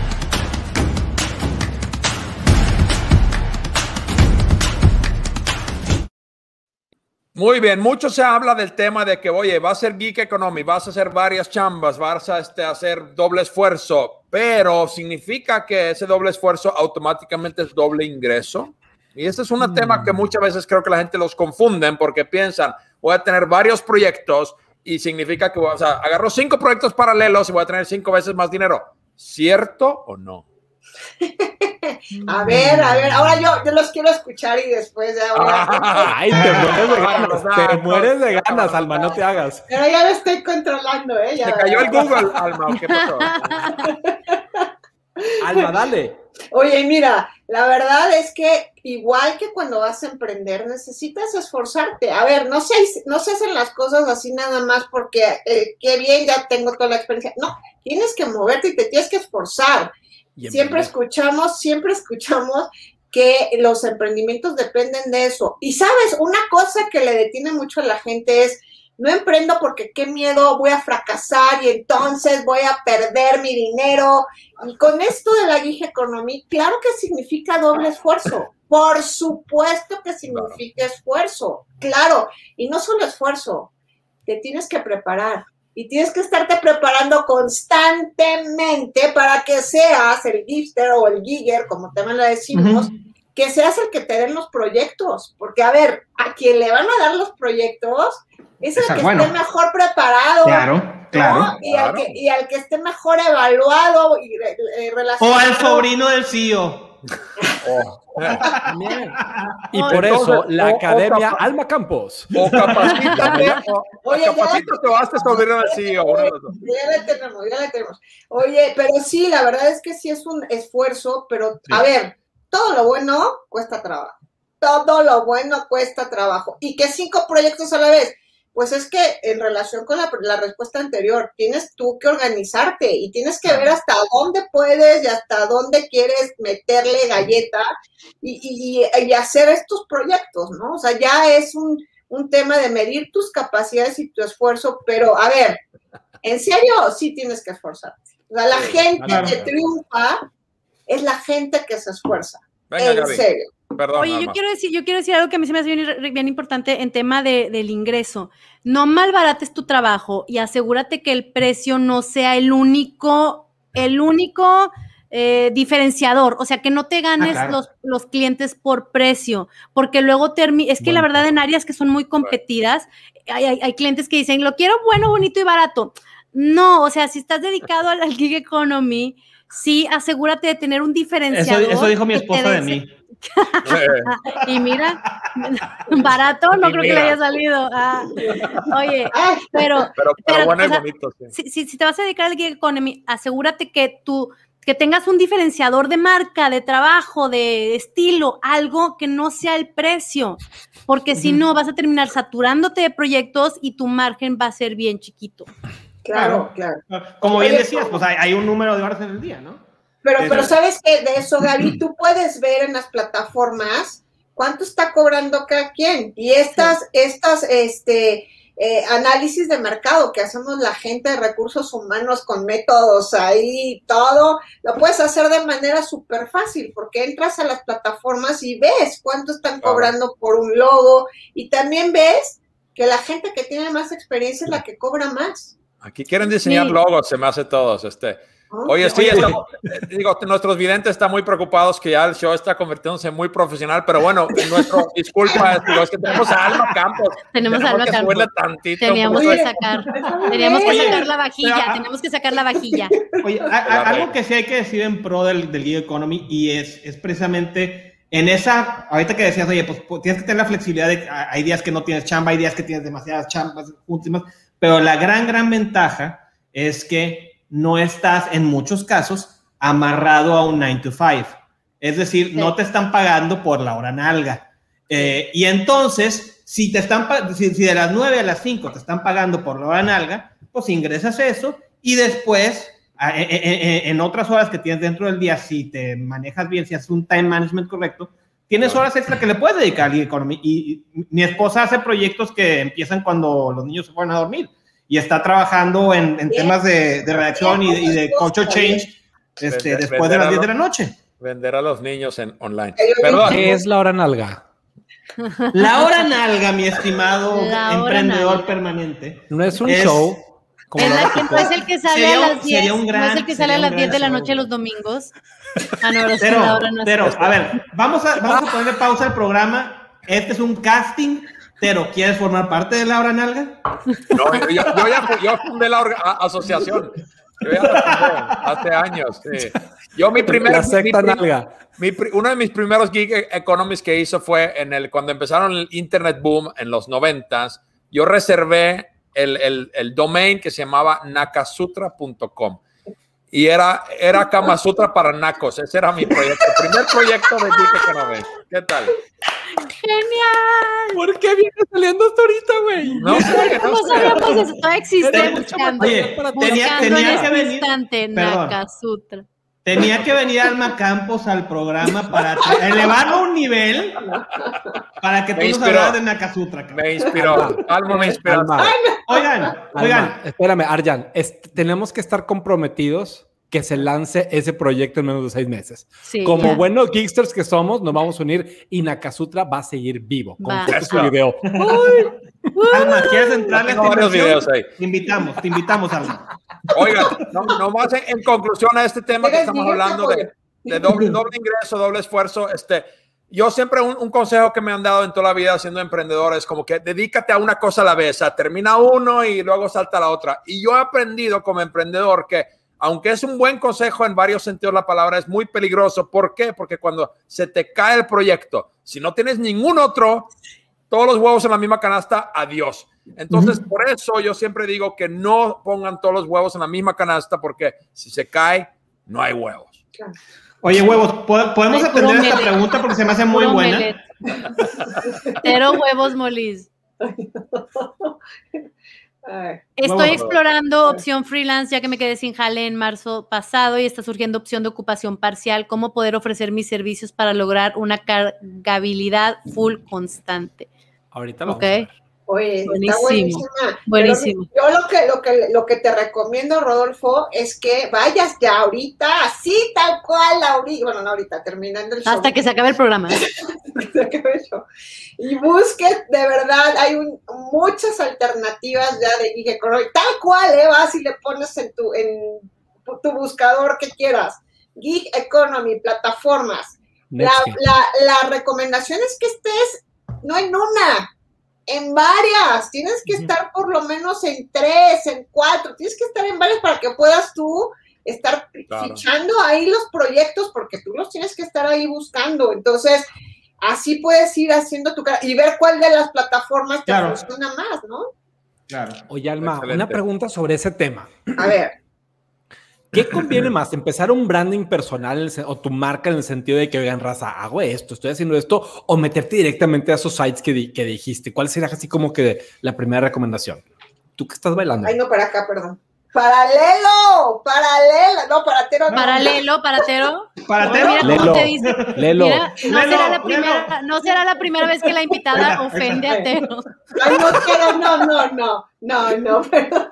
Muy bien, mucho se habla del tema de que, oye, va a ser Geek Economy, vas a hacer varias chambas, vas a este, hacer doble esfuerzo, pero ¿significa que ese doble esfuerzo automáticamente es doble ingreso? Y este es un tema que muchas veces creo que la gente los confunden porque piensan, voy a tener varios proyectos y significa que, o sea, agarro cinco proyectos paralelos y voy a tener cinco veces más dinero. ¿Cierto o no? A ver, a ver, ahora yo, yo los quiero escuchar y después ya voy a... Ay, te mueres de ganas, te mueres de ganas, Alma, no te hagas. Pero ya lo estoy controlando, ¿eh? Ya, Se cayó el Google, Alma, ¿o ¿qué pasó? Alma, dale. Oye, mira, la verdad es que igual que cuando vas a emprender, necesitas esforzarte. A ver, no se, no se hacen las cosas así nada más porque eh, qué bien, ya tengo toda la experiencia. No, tienes que moverte y te tienes que esforzar. Y Siempre escuchamos, siempre escuchamos que los emprendimientos dependen de eso. Y sabes, una cosa que le detiene mucho a la gente es, no emprendo porque qué miedo, voy a fracasar y entonces voy a perder mi dinero. Y con esto de la gig economy, claro que significa doble esfuerzo. Por supuesto que significa esfuerzo, claro. Y no solo esfuerzo, te tienes que preparar. Y tienes que estarte preparando constantemente para que seas el gifter o el gigger, como también lo decimos, que seas el que te den los proyectos. Porque, a ver, a quien le van a dar los proyectos es el que bueno. esté mejor preparado. Claro, ¿no? claro. Y, Al que, y al que esté mejor evaluado y re- eh, O relacionado. al sobrino del CEO. Oh. Y Ay, por entonces, eso, la o- Academia Alma Campos. O capacítate, o, Oye, capacítate o hazte sobrino del CEO. uno de los dos. Ya la tenemos, ya la tenemos. Oye, pero sí, la verdad es que sí es un esfuerzo, pero a ver, todo lo bueno cuesta trabajo. Todo lo bueno cuesta trabajo. ¿Y que cinco proyectos a la vez? Pues es que en relación con la, la respuesta anterior, tienes tú que organizarte y tienes que ver hasta dónde puedes y hasta dónde quieres meterle galleta y, y- y- y hacer estos proyectos, ¿no? O sea, ya es un, un tema de medir tus capacidades y tu esfuerzo, pero a ver, en serio, sí tienes que esforzarte. O sea, la gente que triunfa es la gente que se esfuerza. Venga, en Gaby. serio. Perdón. Oye, yo quiero decir, yo quiero decir algo que a mí se me hace bien, bien importante en tema de, del ingreso. No malbarates tu trabajo y asegúrate que el precio no sea el único, el único eh, diferenciador. O sea, que no te ganes claro. los, los clientes por precio, porque luego termina. Es que la verdad, en áreas que son muy competidas, hay, hay- hay clientes que dicen, lo quiero bueno, bonito y barato. No, o sea, si estás dedicado al, al gig economy, sí, asegúrate de tener un Eso, diferenciador. eso dijo mi esposa de mí. Y mira, barato, no Y creo que le haya salido. Ah, oye, pero pero, pero Pero, bueno o sea, bonito, sí. si, si- si te vas a dedicar al gig economy, asegúrate que tú que tengas un diferenciador de marca, de trabajo, de estilo, algo que no sea el precio, porque si no vas a terminar saturándote de proyectos y tu margen va a ser bien chiquito. claro, claro. Como bien decías, pues hay, hay un número de horas en el día, ¿no? Pero, pero sabes que de eso, Gaby, tú puedes ver en las plataformas cuánto está cobrando cada quien. Y estas, estas, este, eh, análisis de mercado que hacemos la gente de recursos humanos con métodos ahí, todo, lo puedes hacer de manera súper fácil, porque entras a las plataformas y ves cuánto están cobrando por un logo, y también ves que la gente que tiene más experiencia es la que cobra más. Aquí quieren diseñar Sí. logos, se me hace todos. Este. Oye, sí, Oye, estamos- digo, nuestros videntes están muy preocupados que ya el show está convirtiéndose en muy profesional, pero bueno, nuestro disculpa, digo, es que tenemos a Alma Campos. Tenemos a Alma Campos. tantito. Teníamos porque que sacar, teníamos que sacar la vajilla, tenemos que sacar la vajilla. Oye, a- a- algo que sí hay que decir en pro del, del gig economy y es, es precisamente en esa, ahorita que decías, oye, pues, pues, tienes que tener la flexibilidad de, hay días que no tienes chamba, hay días que tienes demasiadas chambas últimas, pero la gran, gran ventaja es que no estás en muchos casos amarrado a un 9 to 5. Es decir, Sí. no te están pagando por la hora nalga. Eh, y entonces, si te están si, si de las 9 a las 5 te están pagando por la hora nalga, pues ingresas eso y después, a- e- e- e- en otras horas que tienes dentro del día, si te manejas bien, si haces un time management correcto, tienes horas extra que le puedes dedicar economy. Y, y mi esposa hace proyectos que empiezan cuando los niños se fueron a dormir y está trabajando en, en temas de, de redacción y, de- y de culture change este, Vender- después de las vender 10 de la noche. Vender a los niños en online. Perdón. ¿Qué es la hora nalga? La hora nalga, mi estimado emprendedor nalga. permanente. No es un Es- show. Como Es la que no es el que sale Sería a las 10. sería un no es el que sale a las gran 10 de la show. noche los domingos. Ah, no, Pero, no pero, esta. a ver, vamos a, vamos a ponerle pausa al programa. Este es un casting. Pero, ¿quieres formar parte de la hora nalga? No, yo, yo- yo ya yo fundé la orga- a- asociación. Yo ya la fundé hace años. sí. Yo mi primer... La mi secta prim- nalga. Mi uno de mis primeros gig e- economics que hizo fue en el cuando empezaron el internet boom en los noventas. Yo reservé el, el, el domain que se llamaba nakasutra.com y era, era Kama Sutra para nacos. Ese era mi proyecto, el primer proyecto de gig economics. ¿Qué tal? ¡Genial! ¿Por qué viene saliendo hasta ahorita, güey? No sé, no No sabíamos eso. Todavía existe buscando. Oye, buscando tenía- en tenía este que venir- instante Perdón. Nakasutra. Tenía que venir Alma Campos al programa para a un nivel para que tú nos hablaras de Nakasutra. cabrón. Me inspiró. Alma me inspiró. Alma, Oigan, Alma, oigan, espérame, Arjan. es- tenemos que estar comprometidos que se lance ese proyecto en menos de seis meses. Sí, Como ya. buenos geeksters que somos, nos vamos a unir y Nakasutra va a seguir vivo. Con Va. y Eso. video. Alma, ¿quieres entrarle a inversión? videos ahí. Te invitamos, te invitamos, Alma. Oigan, no, nomás en, en conclusión a este tema que estamos hablando de, de doble, doble ingreso, doble esfuerzo, este, yo siempre un, un consejo que me han dado en toda la vida siendo emprendedor es como que dedícate a una cosa a la vez, sea, termina uno y luego salta a la otra. Y yo he aprendido como emprendedor que aunque es un buen consejo en varios sentidos la palabra, es muy peligroso. ¿Por qué? Porque cuando se te cae el proyecto, si no tienes ningún otro, todos los huevos en la misma canasta, adiós. Entonces, por eso yo siempre digo que no pongan todos los huevos en la misma canasta, porque si se cae, no hay huevos. Oye, huevos, ¿po- ¿podemos Ay, atender esta pregunta porque se me hace muy Puro buena? Cero huevos molis. Estoy explorando opción freelance ya que me quedé sin jale en marzo pasado y está surgiendo opción de ocupación parcial. ¿Cómo poder ofrecer mis servicios para lograr una cargabilidad full constante? Ahorita lo Ok. vamos a ver. Oye, está Buenísimo, buenísima. Pero buenísimo. yo lo que, lo que lo que te recomiendo, Rodolfo, es que vayas ya ahorita, así tal cual, ahorita, bueno, no ahorita, terminando el show. Hasta que se acabe el programa. se acabe el show. Y busques, de verdad, hay un- muchas alternativas ya de gig economy, tal cual, ¿eh? Vas y le pones en tu, en tu buscador que quieras. Gig Economy, plataformas. La, la, la recomendación es que estés, no en una, en varias. Tienes que estar por lo menos en tres, en cuatro. Tienes que estar en varias para que puedas tú estar Claro. fichando ahí los proyectos porque tú los tienes que estar ahí buscando. Entonces, así puedes ir haciendo tu cara y ver cuál de las plataformas te Claro. funciona más, ¿no? Claro. Oye, Alma, Excelente. una pregunta sobre ese tema. A ver, ¿Qué conviene más? ¿Empezar un branding personal o tu marca en el sentido de que, oigan, raza, hago esto, estoy haciendo esto, o meterte directamente a esos sites que, di- que dijiste? ¿Cuál sería así como que la primera recomendación? ¿Tú que estás bailando? ay no, para acá, perdón. Paralelo, paralelo, no, paratero. no. Paralelo, paratero. Para Mira cómo te dice. Lelo. Mira, no, Lelo, será la Lelo. primera, no será la primera vez que la invitada ofende a Tero. Ay, no quiero, no, no, no, no, no, pero,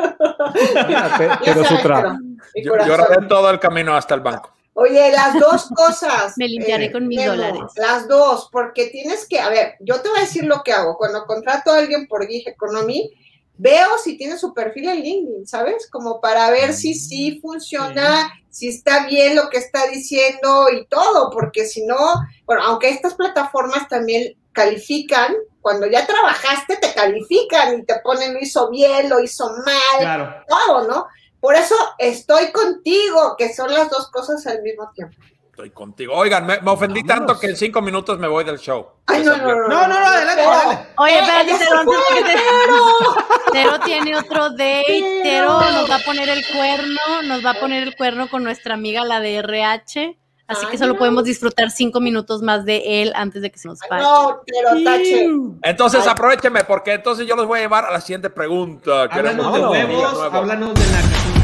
Mira, te- ya pero sabes, Sutra. Yo, lloraré todo el camino hasta el banco. Oye, las dos cosas. Me limpiaré con mis Memo, dólares. Las dos, porque tienes que, a ver, yo te voy a decir lo que hago. Cuando contrato a alguien por Gig Economy, veo si tiene su perfil en LinkedIn, ¿sabes? Como para ver si sí funciona, si está bien lo que está diciendo y todo, porque si no, bueno, aunque estas plataformas también califican, cuando ya trabajaste te califican y te ponen lo hizo bien, lo hizo mal, Claro. todo, ¿no? Por eso estoy contigo, que son las dos cosas al mismo tiempo. Estoy contigo. Oigan, me, me ofendí Vámonos. tanto que en cinco minutos me voy del show. Ay, no, no, no. No, no, no, adelante. Oye, Eh, espérate, Tero, te- Tero tiene otro date. Tero. Tero nos va a poner el cuerno, nos va a poner el cuerno con nuestra amiga, la de RH. Así que solo no. podemos disfrutar cinco minutos más de él antes de que se nos Ay, vaya. No, pero tache. Entonces, Ay. aprovecheme, porque entonces yo los voy a llevar a la siguiente pregunta. Queremos Háblanos de huevos, nuevo. háblanos de Nakasutra.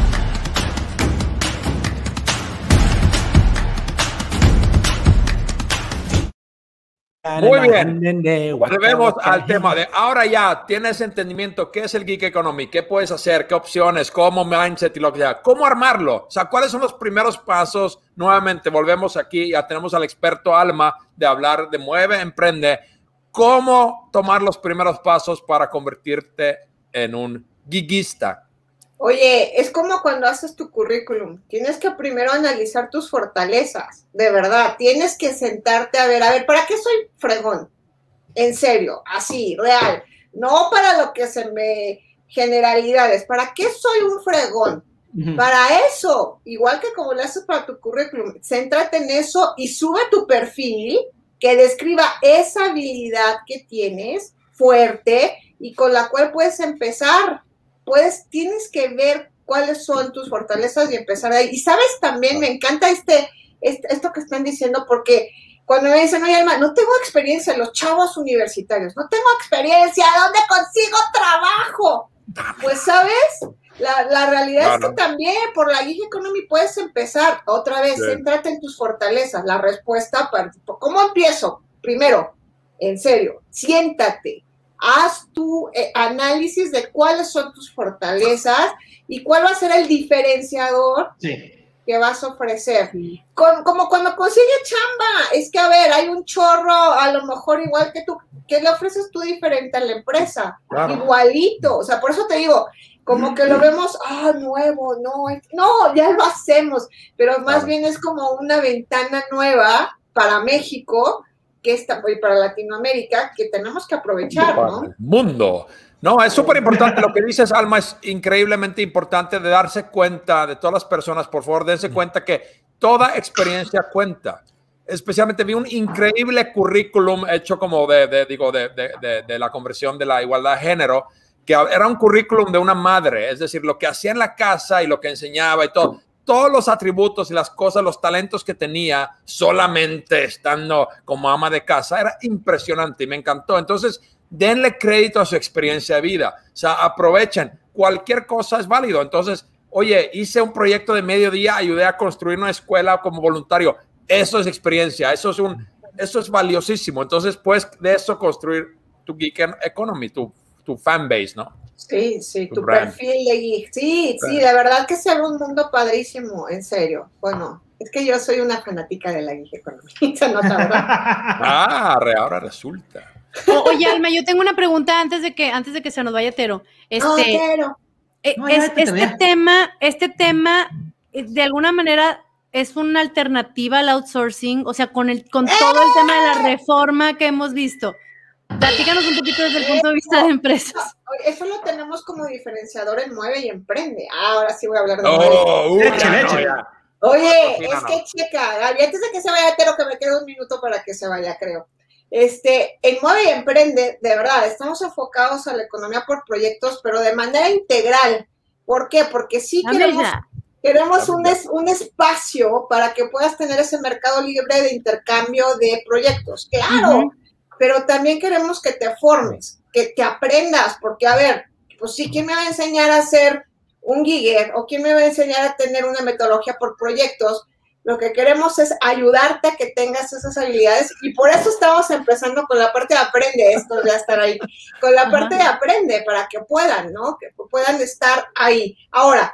Muy bien. Volvemos al tema de ahora ya tienes entendimiento qué es el geek economy, qué puedes hacer, qué opciones, cómo mindset y lo que sea, cómo armarlo, o sea, cuáles son los primeros pasos. Nuevamente volvemos aquí, ya tenemos al experto Alma de hablar de mueve, emprende. cómo tomar los primeros pasos para convertirte en un giguista. Oye, es como cuando haces tu currículum. Tienes que primero analizar tus fortalezas, de verdad. Tienes que sentarte a ver, a ver, ¿para qué soy fregón? En serio, así, real. No para lo que se me generalidades. ¿Para qué soy un fregón? Para eso, igual que como lo haces para tu currículum, céntrate en eso y sube tu perfil que describa esa habilidad que tienes fuerte y con la cual puedes empezar. Pues tienes que ver cuáles son tus fortalezas y empezar ahí. Y sabes también, me encanta este, este, esto que están diciendo porque cuando me dicen, oye, Alma, no tengo experiencia en los chavos universitarios, no tengo experiencia, ¿dónde consigo trabajo? Pues, ¿sabes? La, realidad es que también por la Gig Economy puedes empezar otra vez, céntrate en tus fortalezas. La respuesta, para, ¿cómo empiezo? Primero, en serio, siéntate, haz tu eh, análisis de cuáles son tus fortalezas y cuál va a ser el diferenciador que vas a ofrecer. como cuando consigue chamba, es que a ver, hay un chorro, a lo mejor igual que tú, ¿qué le ofreces tú diferente a la empresa? Igualito, o sea, por eso te digo, como que lo vemos, ah, nuevo, no, no, ya lo hacemos, pero más bien es como una ventana nueva para México, que está, y para Latinoamérica, que tenemos que aprovechar, ¿no? El mundo. No, es súper importante. Lo que dices, Alma, es increíblemente importante de darse cuenta de todas las personas. Por favor, dense cuenta que toda experiencia cuenta. Especialmente vi un increíble currículum hecho como de, digo, de, de, de la conversión de la igualdad de género que era un currículum de una madre, es decir, lo que hacía en la casa y lo que enseñaba y todo, todos los atributos y las cosas, los talentos que tenía solamente estando como ama de casa, era impresionante y me encantó. Entonces, denle crédito a su experiencia de vida, o sea, aprovechen, cualquier cosa es válido. Entonces, oye, hice un proyecto de mediodía, ayudé a construir una escuela como voluntario, eso es experiencia, eso es un, eso es valiosísimo. Entonces, puedes de eso construir tu geek economy, tu tu fanbase, ¿no? Sí, sí, tu, perfil de geek. Sí, sí, de verdad que se un mundo padrísimo, en serio. Bueno, es que yo soy una fanática de la geek economía, se nota, ¿verdad? ah, ahora resulta. oye, Alma, yo tengo una pregunta antes de que, antes de que se nos vaya Tero. Este, eh, este tema, este tema, eh, de alguna manera, es una alternativa al outsourcing, o sea, con el, con todo el tema de la ¡Eh! reforma que hemos visto. Platícanos un poquito desde el punto de vista de empresas. Eso lo tenemos como diferenciador en Mueve y Emprende. Ah, ahora sí voy a hablar de oh, Mueve. Uh, Oye, es que checa, antes de que se vaya Tero, que me queda un minuto para que se vaya, creo. Este, en Mueve y Emprende, de verdad, estamos enfocados a la economía por proyectos, pero de manera integral. ¿Por qué? Porque sí queremos, queremos un, un espacio para que puedas tener ese mercado libre de intercambio de proyectos. Claro, pero también queremos que te formes, que, te aprendas, porque a ver, pues sí, ¿quién me va a enseñar a ser un giguer o quién me va a enseñar a tener una metodología por proyectos? Lo que queremos es ayudarte a que tengas esas habilidades y por eso estamos empezando con la parte de aprende, esto ya estar ahí, con la parte de aprende para que puedan, ¿no? Que puedan estar ahí. Ahora,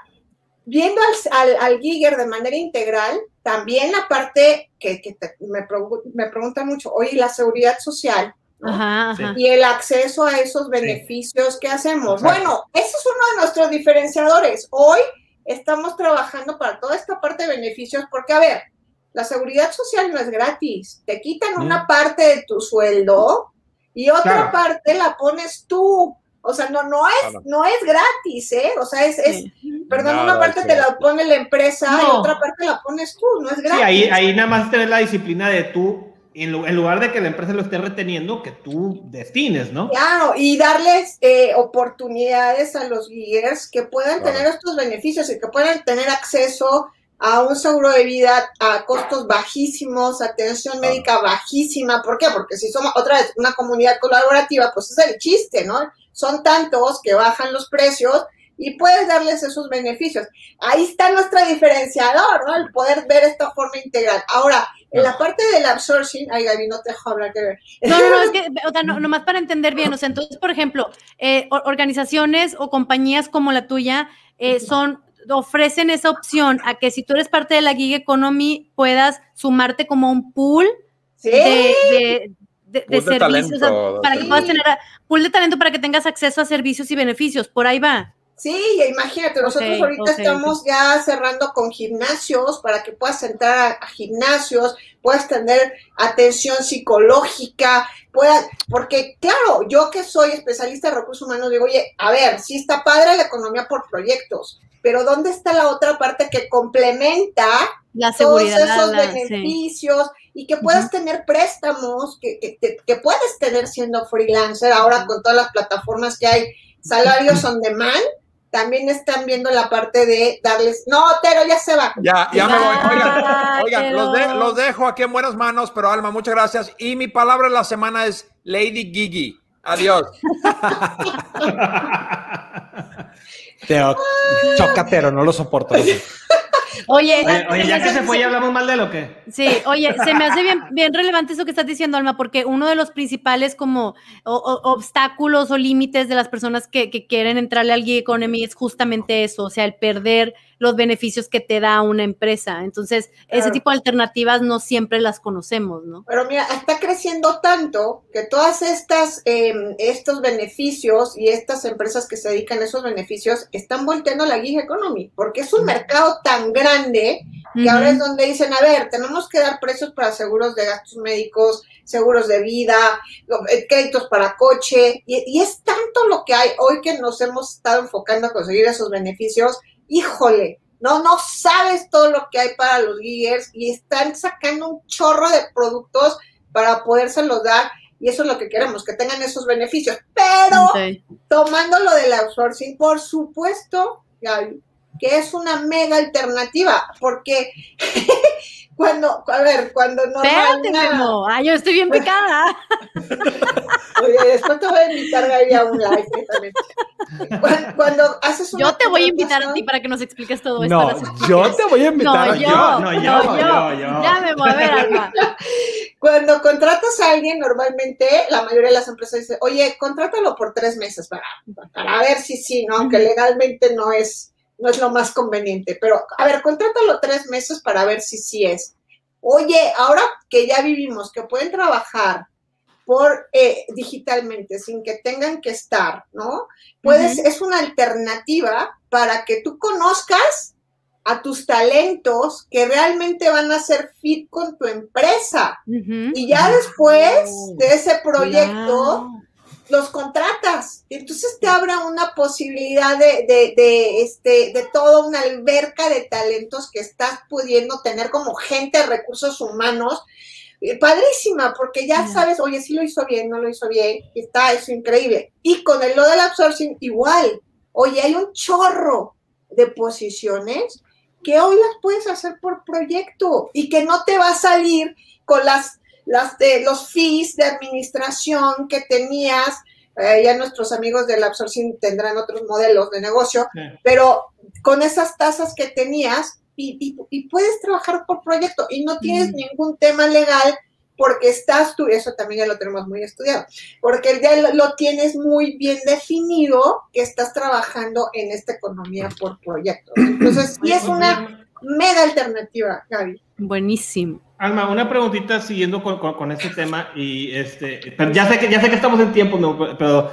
viendo al, al, Giger de manera integral, también la parte que, me, me, pregunta mucho, oye, la seguridad social y el acceso a esos beneficios que hacemos. Bueno, ese es uno de nuestros diferenciadores. Hoy estamos trabajando para toda esta parte de beneficios, porque a ver, la seguridad social no es gratis. Te quitan una parte de tu sueldo y otra parte la pones tú. O sea, no, no es, no es gratis, ¿eh? O sea, es, es perdón, una parte te la pone la empresa y otra parte la pones tú, no es gratis. Sí, ahí, ahí nada más tener la disciplina de tú, en, lugar de que la empresa lo esté reteniendo, que tú destines, ¿no? Claro, y darles eh, oportunidades a los guías que puedan tener estos beneficios y que puedan tener acceso a un seguro de vida a costos bajísimos, atención médica bajísima. ¿Por qué? Porque si somos otra vez una comunidad colaborativa, pues es el chiste, ¿no? Son tantos que bajan los precios y puedes darles esos beneficios. Ahí está nuestro diferenciador, ¿no? El poder ver esta forma integral. Ahora, en la parte del absorption, ay Gaby, no te dejo hablar que ver. No, no, no, es que, o sea, no, nomás para entender bien, o sea, entonces, por ejemplo, eh, organizaciones o compañías como la tuya eh, son ofrecen esa opción a que si tú eres parte de la gig economy puedas sumarte como un pool de, de, de servicios, o sea, talento, para que puedas tener pool de talento para que tengas acceso a servicios y beneficios. Por ahí va. Sí, imagínate, nosotros ahorita estamos ya cerrando con gimnasios para que puedas entrar a, a gimnasios, puedas tener atención psicológica, puedas, porque claro, yo que soy especialista de recursos humanos, digo, oye, a ver, sí está padre la economía por proyectos, pero ¿dónde está la otra parte que complementa La todos esos la- sí. Y que puedas tener préstamos, que, que, que- que puedes tener siendo freelancer ahora con todas las plataformas que hay, salarios on demand, también están viendo la parte de darles, no, Tero, ya se va. Ya, ya me voy. Oigan, oigan los, de- pero- los dejo aquí en buenas manos, pero Alma, muchas gracias. Y mi palabra de la semana es Lady Gigi. Adiós. Teo, chocatero, no lo soporto. Oye, Oye, oye, ya que se fue, ¿ya hablamos mal de lo que? Sí, oye, se me hace bien, bien relevante eso que estás diciendo, Alma, porque uno de los principales como o- o- obstáculos o límites de las personas que, que quieren entrarle al gig economy es justamente eso, o sea, el perder los beneficios que te da una empresa. Entonces, ese tipo de alternativas no siempre las conocemos, ¿no? Pero mira, está creciendo tanto que todas estas, eh, estos beneficios y estas empresas que se dedican a esos beneficios están volteando a la gig economy, porque es un mercado tan grande que ahora es donde dicen, a ver, tenemos que dar precios para seguros de gastos médicos, seguros de vida, eh, créditos para coche, y, y es tanto lo que hay hoy que nos hemos estado enfocando a conseguir esos beneficios, híjole, no, no sabes todo lo que hay para los giggers y están sacando un chorro de productos para podérselos dar y eso es lo que queremos, que tengan esos beneficios, pero tomando lo del outsourcing, por supuesto, Gaby, que es una mega alternativa, porque cuando, a ver, cuando no Espérate, Memo. Ay, yo estoy bien picada. Oye, después te voy a invitar, Gaby, a un live también. Cuando, cuando haces una Yo te voy a invitar a ti para que nos expliques todo esto. No, a yo te voy a invitar. No, a- yo, no, no, yo, yo, yo, yo. Ya, Memo, a ver, Alma. Cuando contratas a alguien, normalmente la mayoría de las empresas dicen, oye, contrátalo por tres meses para, para ver si sí, ¿no? Aunque legalmente no es, no es lo más conveniente. Pero, a ver, contrátalo tres meses para ver si sí es. Oye, ahora que ya vivimos, que pueden trabajar por eh, digitalmente, sin que tengan que estar, ¿no? Puedes, es una alternativa para que tú conozcas a tus talentos que realmente van a ser fit con tu empresa. Y ya después de ese proyecto, los contratas. Y Entonces te abre una posibilidad de, de, de, este, de toda una alberca de talentos que estás pudiendo tener como gente de recursos humanos. Eh, Padrísima, porque ya sabes, oye, sí lo hizo bien, no lo hizo bien, está eso increíble. Y con el lo del outsourcing, igual. Oye, hay un chorro de posiciones que hoy las puedes hacer por proyecto y que no te va a salir con las, las de los fees de administración que tenías. Eh, ya nuestros amigos del outsourcing tendrán otros modelos de negocio, Sí. pero con esas tasas que tenías y, y- y puedes trabajar por proyecto y no tienes Mm. ningún tema legal porque estás tú, eso también ya lo tenemos muy estudiado, porque ya lo, lo tienes muy bien definido que estás trabajando en esta economía por proyecto. Entonces, sí es una mega alternativa, Gaby. Buenísimo. Alma, una preguntita siguiendo con, con- con este tema y este, pero ya sé que ya sé que estamos en tiempo, no, pero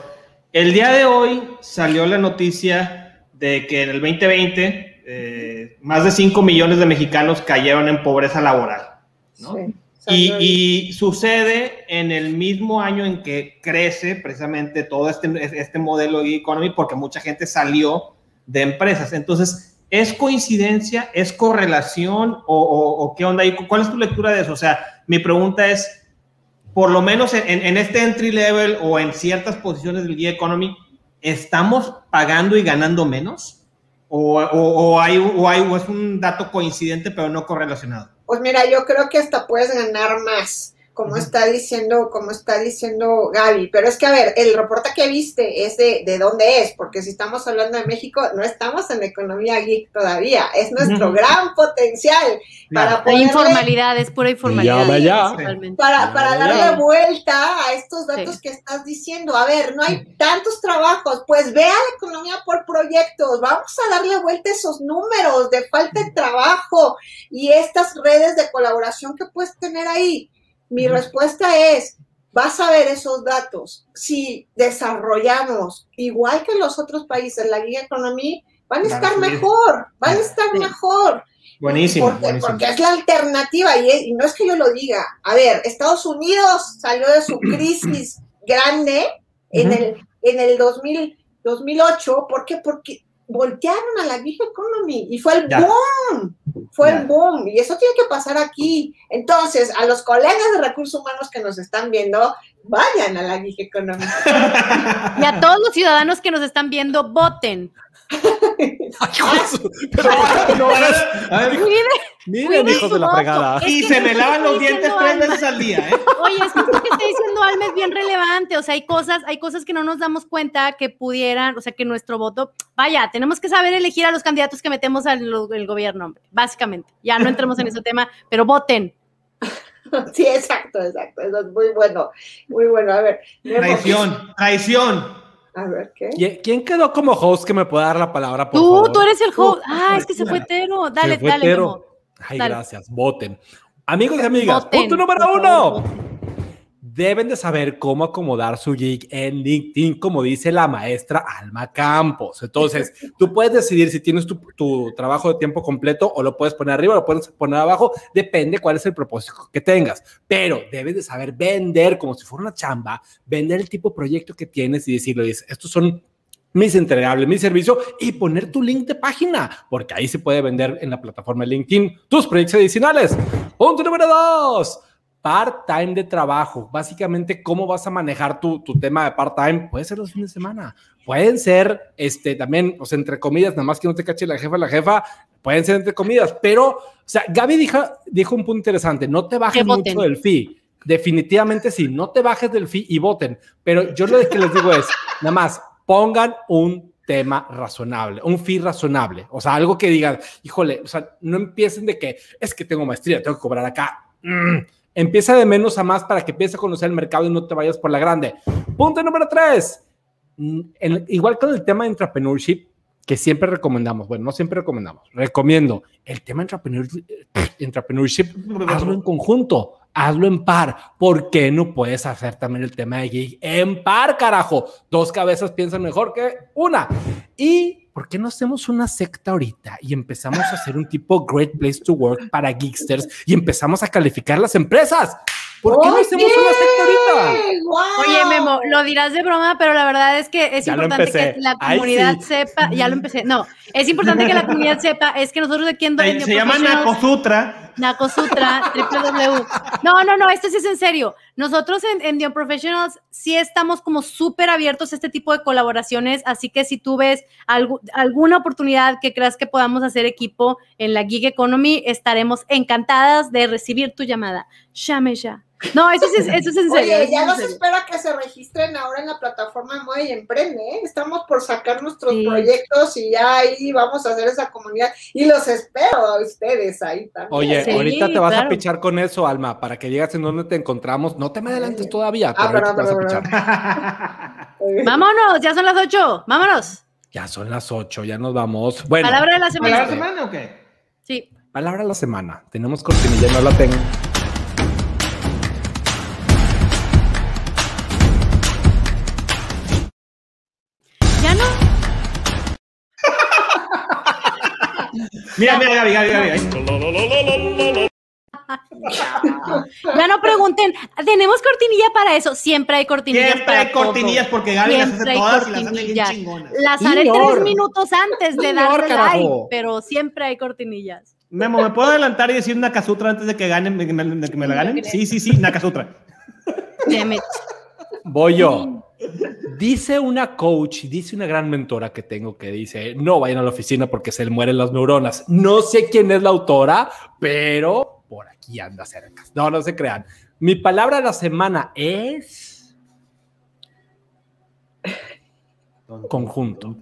el día de hoy salió la noticia de que en el 2020 eh, más de 5 millones de mexicanos cayeron en pobreza laboral. ¿no? Sí, Y, sucede en el mismo año en que crece precisamente todo este, este modelo de economy porque mucha gente salió de empresas. Entonces, ¿es coincidencia? ¿Es correlación? ¿O, o- o qué onda? ¿Y ¿Cuál es tu lectura de eso? O sea, mi pregunta es, por lo menos en, en- en este entry level o en ciertas posiciones del economy, ¿estamos pagando y ganando menos? ¿O, o- hay, o hay- o es un dato coincidente pero no correlacionado? Pues mira, yo creo que hasta puedes ganar más, como está diciendo, como está diciendo Gaby. Pero es que, a ver, el reporte que viste es de, de dónde es, porque si estamos hablando de México, no estamos en economía geek todavía. Es nuestro gran potencial para Hay poder informalidad, es pura informalidad. Ya, ya. para, para Ya. darle vuelta a estos datos Sí. que estás diciendo. A ver, no hay tantos trabajos, pues vea la economía por proyectos, vamos a darle vuelta a esos números de falta de trabajo y estas redes de colaboración que puedes tener ahí. Mi respuesta es, vas a ver esos datos. Si desarrollamos igual que los otros países la gig economy, van a estar mejor, van a estar mejor. Buenísimo, Porque, buenísimo. porque es la alternativa y, es- y no es que yo lo diga. A ver, Estados Unidos salió de su crisis grande en Ujú. el, en el 2000, 2008. ¿Por qué? Porque voltearon a la gig economy y fue el Ya. boom. Fue Ya. el boom. Y eso tiene que pasar aquí. Entonces, a los colegas de recursos humanos que nos están viendo, vayan a la gig economy. Y a todos los ciudadanos que nos están viendo, voten. Pero ¿por qué no es? A ver, Cuide- Miren, cuiden hijos su de la fregada. Y se me lavan los dientes tres veces al día, ¿eh? Oye, es que esto que está diciendo Alma es bien relevante. O sea, hay cosas, hay cosas que no nos damos cuenta que pudieran, o sea, que nuestro voto, vaya, tenemos que saber elegir a los candidatos que metemos al el gobierno, hombre, básicamente. Ya no entremos en ese tema, pero voten. Sí, exacto, exacto. Eso es muy bueno. Muy bueno. A ver. Traición, traición. A ver, ¿qué? ¿Quién- ¿Quién quedó como host que me pueda dar la palabra, por Tú, favor? tú eres el host. Ah, es que se fue Tero. Dale, Se fue dale, Tero. Ay, Dale. gracias. Voten. Amigos y amigas, Voten, punto número uno. voten. Deben de saber cómo acomodar su gig en LinkedIn, como dice la maestra Alma Campos. Entonces, tú puedes decidir si tienes tu, tu trabajo de tiempo completo o lo puedes poner arriba o lo puedes poner abajo, depende cuál es el propósito que tengas. Pero debes de saber vender como si fuera una chamba, vender el tipo de proyecto que tienes y decirle, dices, estos son mis entregables, mi servicio y poner tu link de página, porque ahí se puede vender en la plataforma de LinkedIn tus proyectos adicionales. Punto número dos part-time de trabajo. Básicamente, cómo vas a manejar tu, tu tema de part-time. Puede ser los fines de semana. Pueden ser, este, también, o sea, entre comillas, nada más que no te cache la jefa, la jefa, pueden ser entre comillas. Pero, o sea, Gaby dijo, dijo un punto interesante, no te bajes mucho del fee. Definitivamente sí, no te bajes del fee y voten. Pero yo lo que les digo es, nada más, pongan un tema razonable, un fee razonable. O sea, algo que digan, híjole, o sea, no empiecen de que es que tengo maestría, tengo que cobrar acá. Mm. Empieza de menos a más para que empieces a conocer el mercado y no te vayas por la grande. Punto número tres. Mm, en- igual con el tema de entrepreneurship, que siempre recomendamos, bueno, no siempre recomendamos, recomiendo el tema de entrepreneur- entrepreneurship, hazlo en conjunto, hazlo en par. ¿Por qué no puedes hacer también el tema de gig en par, carajo? Dos cabezas piensan mejor que una. Y ¿por qué no hacemos una secta ahorita y empezamos a hacer un tipo Great Place to Work para geeksters y empezamos a calificar las empresas? ¿Por qué no hacemos una secta ahorita? ¡Oye! ¡Guau! Oye, Memo, lo dirás de broma, pero la verdad es que es Ya importante que la Ay, comunidad sí. sepa, ya lo empecé, no, es importante que la comunidad sepa, es que nosotros aquí en Se, se llama Professionals- Nakosutra. Www. No, no, no, esto sí es en serio. Nosotros en, en The Unprofessionals sí estamos como súper abiertos a este tipo de colaboraciones, así que si tú ves algu- alguna oportunidad que creas que podamos hacer equipo en la Gig Economy, estaremos encantadas de recibir tu llamada. Llame ya. No, eso sí es, eso es en serio. Oye, ya los serio. espero a que se registren ahora en la plataforma de Mueve y Emprende. ¿eh? Estamos por sacar nuestros Sí. proyectos y ya ahí vamos a hacer esa comunidad. Y los espero a ustedes ahí también. Oye, Sí, ahorita te vas claro. a pichar con eso, Alma, para que digas en dónde te encontramos. No te me adelantes todavía, Ah, pero ahorita perdón, te vas a perdón, pichar. Vámonos, ya son las ocho. Vámonos. Ya son las 8, ya nos vamos. Bueno, Palabra de la ¿Para semana. la semana o qué? Sí. palabra de la semana. Tenemos cortinilla, no la tengo. Mira, mira, Gaby, Gaby, Gaby. Ya no pregunten, tenemos cortinilla para eso. Siempre hay cortinillas Siempre para hay cortinillas todo. porque Gaby las hace Siempre hay todas y las hace bien cortinillas. chingonas. Las haré Señor. tres minutos antes de Señor, darle carajo. like, pero siempre hay cortinillas. Memo, ¿me puedo adelantar y decir Nakasutra antes de que ganen, de que me, de que me la ganen? Sí, sí, sí, Nakasutra. Voy yo. Dice una coach, dice una gran mentora que tengo que dice, no vayan a la oficina porque se le mueren las neuronas. No sé quién es la autora, pero por aquí anda cerca. No, no se crean. Mi palabra de la semana es conjunto.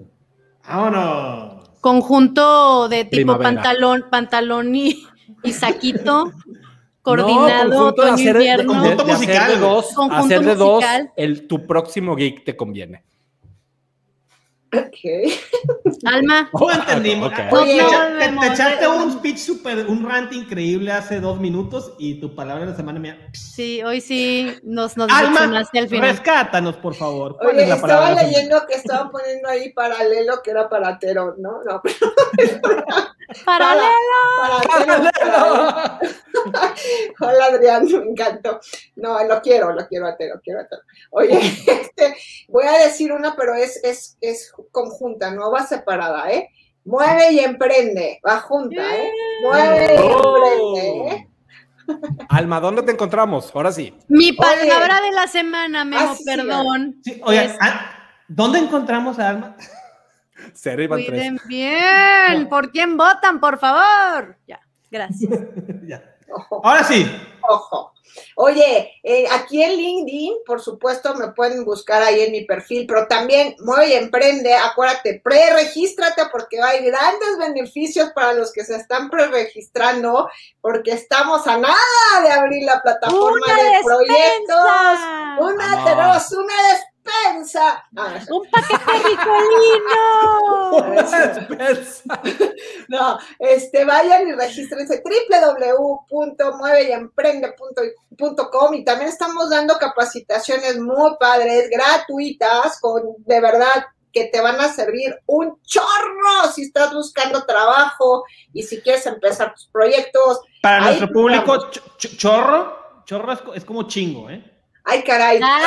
Vámonos. Conjunto de tipo Primavera. pantalón, pantalón y, y saquito, coordinado, No, conjunto de otoño, hacer de- invierno. de- Conjunto hacer de dos, Conjunto hacer de dos, el, tu próximo geek te conviene. Ok. Alma, No entendimos. Oye, te- echaste un speech super, un rant increíble hace dos minutos y tu palabra de la semana mía. sí, hoy sí nos, nos Alma, al final. rescátanos, por favor. ¿Cuál Oye, es la estaba leyendo que estaban poniendo ahí paralelo que era para Terón, ¿no? No, Paralelo. para Terón. para- Hola Adrián, me encantó. No, lo quiero, lo quiero a Tero, quiero a Tero. Oye, este, voy a decir una, pero es, es, es conjunta, no va separada, ¿eh? Mueve y emprende, va junta, ¿eh? Mueve y emprende, ¿eh? Alma, ¿dónde te encontramos? Ahora sí. Mi palabra de la semana, Memo, Ah, sí, perdón. Sí, oigan, Es- ah, ¿dónde encontramos a Alma? Tres. Cuiden bien. ¿Por quién votan, por favor? Ya, gracias. Ya. Ojo. Ahora sí. Ojo. Oye, eh, aquí en LinkedIn, por supuesto, me pueden buscar ahí en mi perfil, pero también Mueve y Emprende, acuérdate, pre-regístrate porque hay grandes beneficios para los que se están pre-registrando, porque estamos a nada de abrir la plataforma ¡Una de proyectos. despensa! Una, Vamos. tenemos una despensa. Ah, ¡Un paquete ricolino! No, este, vayan y regístrense www.mueveyemprende.com y también estamos dando capacitaciones muy padres, gratuitas, con de verdad que te van a servir un chorro si estás buscando trabajo y si quieres empezar tus proyectos. Para Ahí nuestro público, ch- chorro, chorro es, es como chingo, ¿eh? Ay, caray. Ah,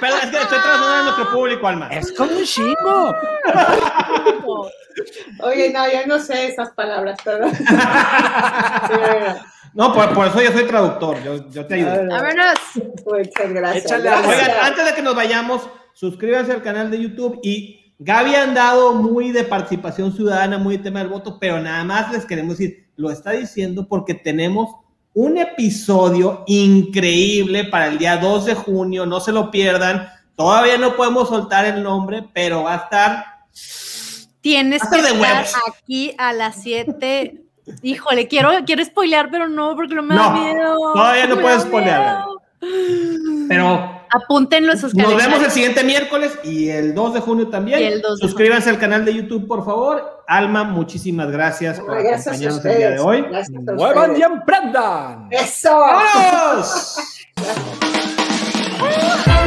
Pero es que estoy tratando de nuestro público, Alma. Es como un chingo. Oye, no, yo no sé esas palabras, perdón. No, por, por eso yo soy traductor, yo, yo te ayudo. vámonos. Muchas gracias. Échale, gracias. Oigan, antes de que nos vayamos, suscríbanse al canal de YouTube y Gaby ha andado muy de participación ciudadana, muy de tema del voto, pero nada más les queremos decir, lo está diciendo porque tenemos un episodio increíble para el día 2 de junio, no se lo pierdan. Todavía no podemos soltar el nombre, pero va a estar Tienes que estar huevos. aquí a las 7. Híjole, quiero, quiero spoilear, pero no, porque no me da No, miedo. todavía no Me puedes da spoilear. pero Apúntenlo a sus Nos vemos el siguiente miércoles y el 2 de junio también. Y el 2 de Suscríbanse junio. al canal de YouTube, por favor. Alma, muchísimas gracias por gracias acompañarnos el día de hoy. ¡Muevan y emprendan! ¡Eso! ¡Vámonos!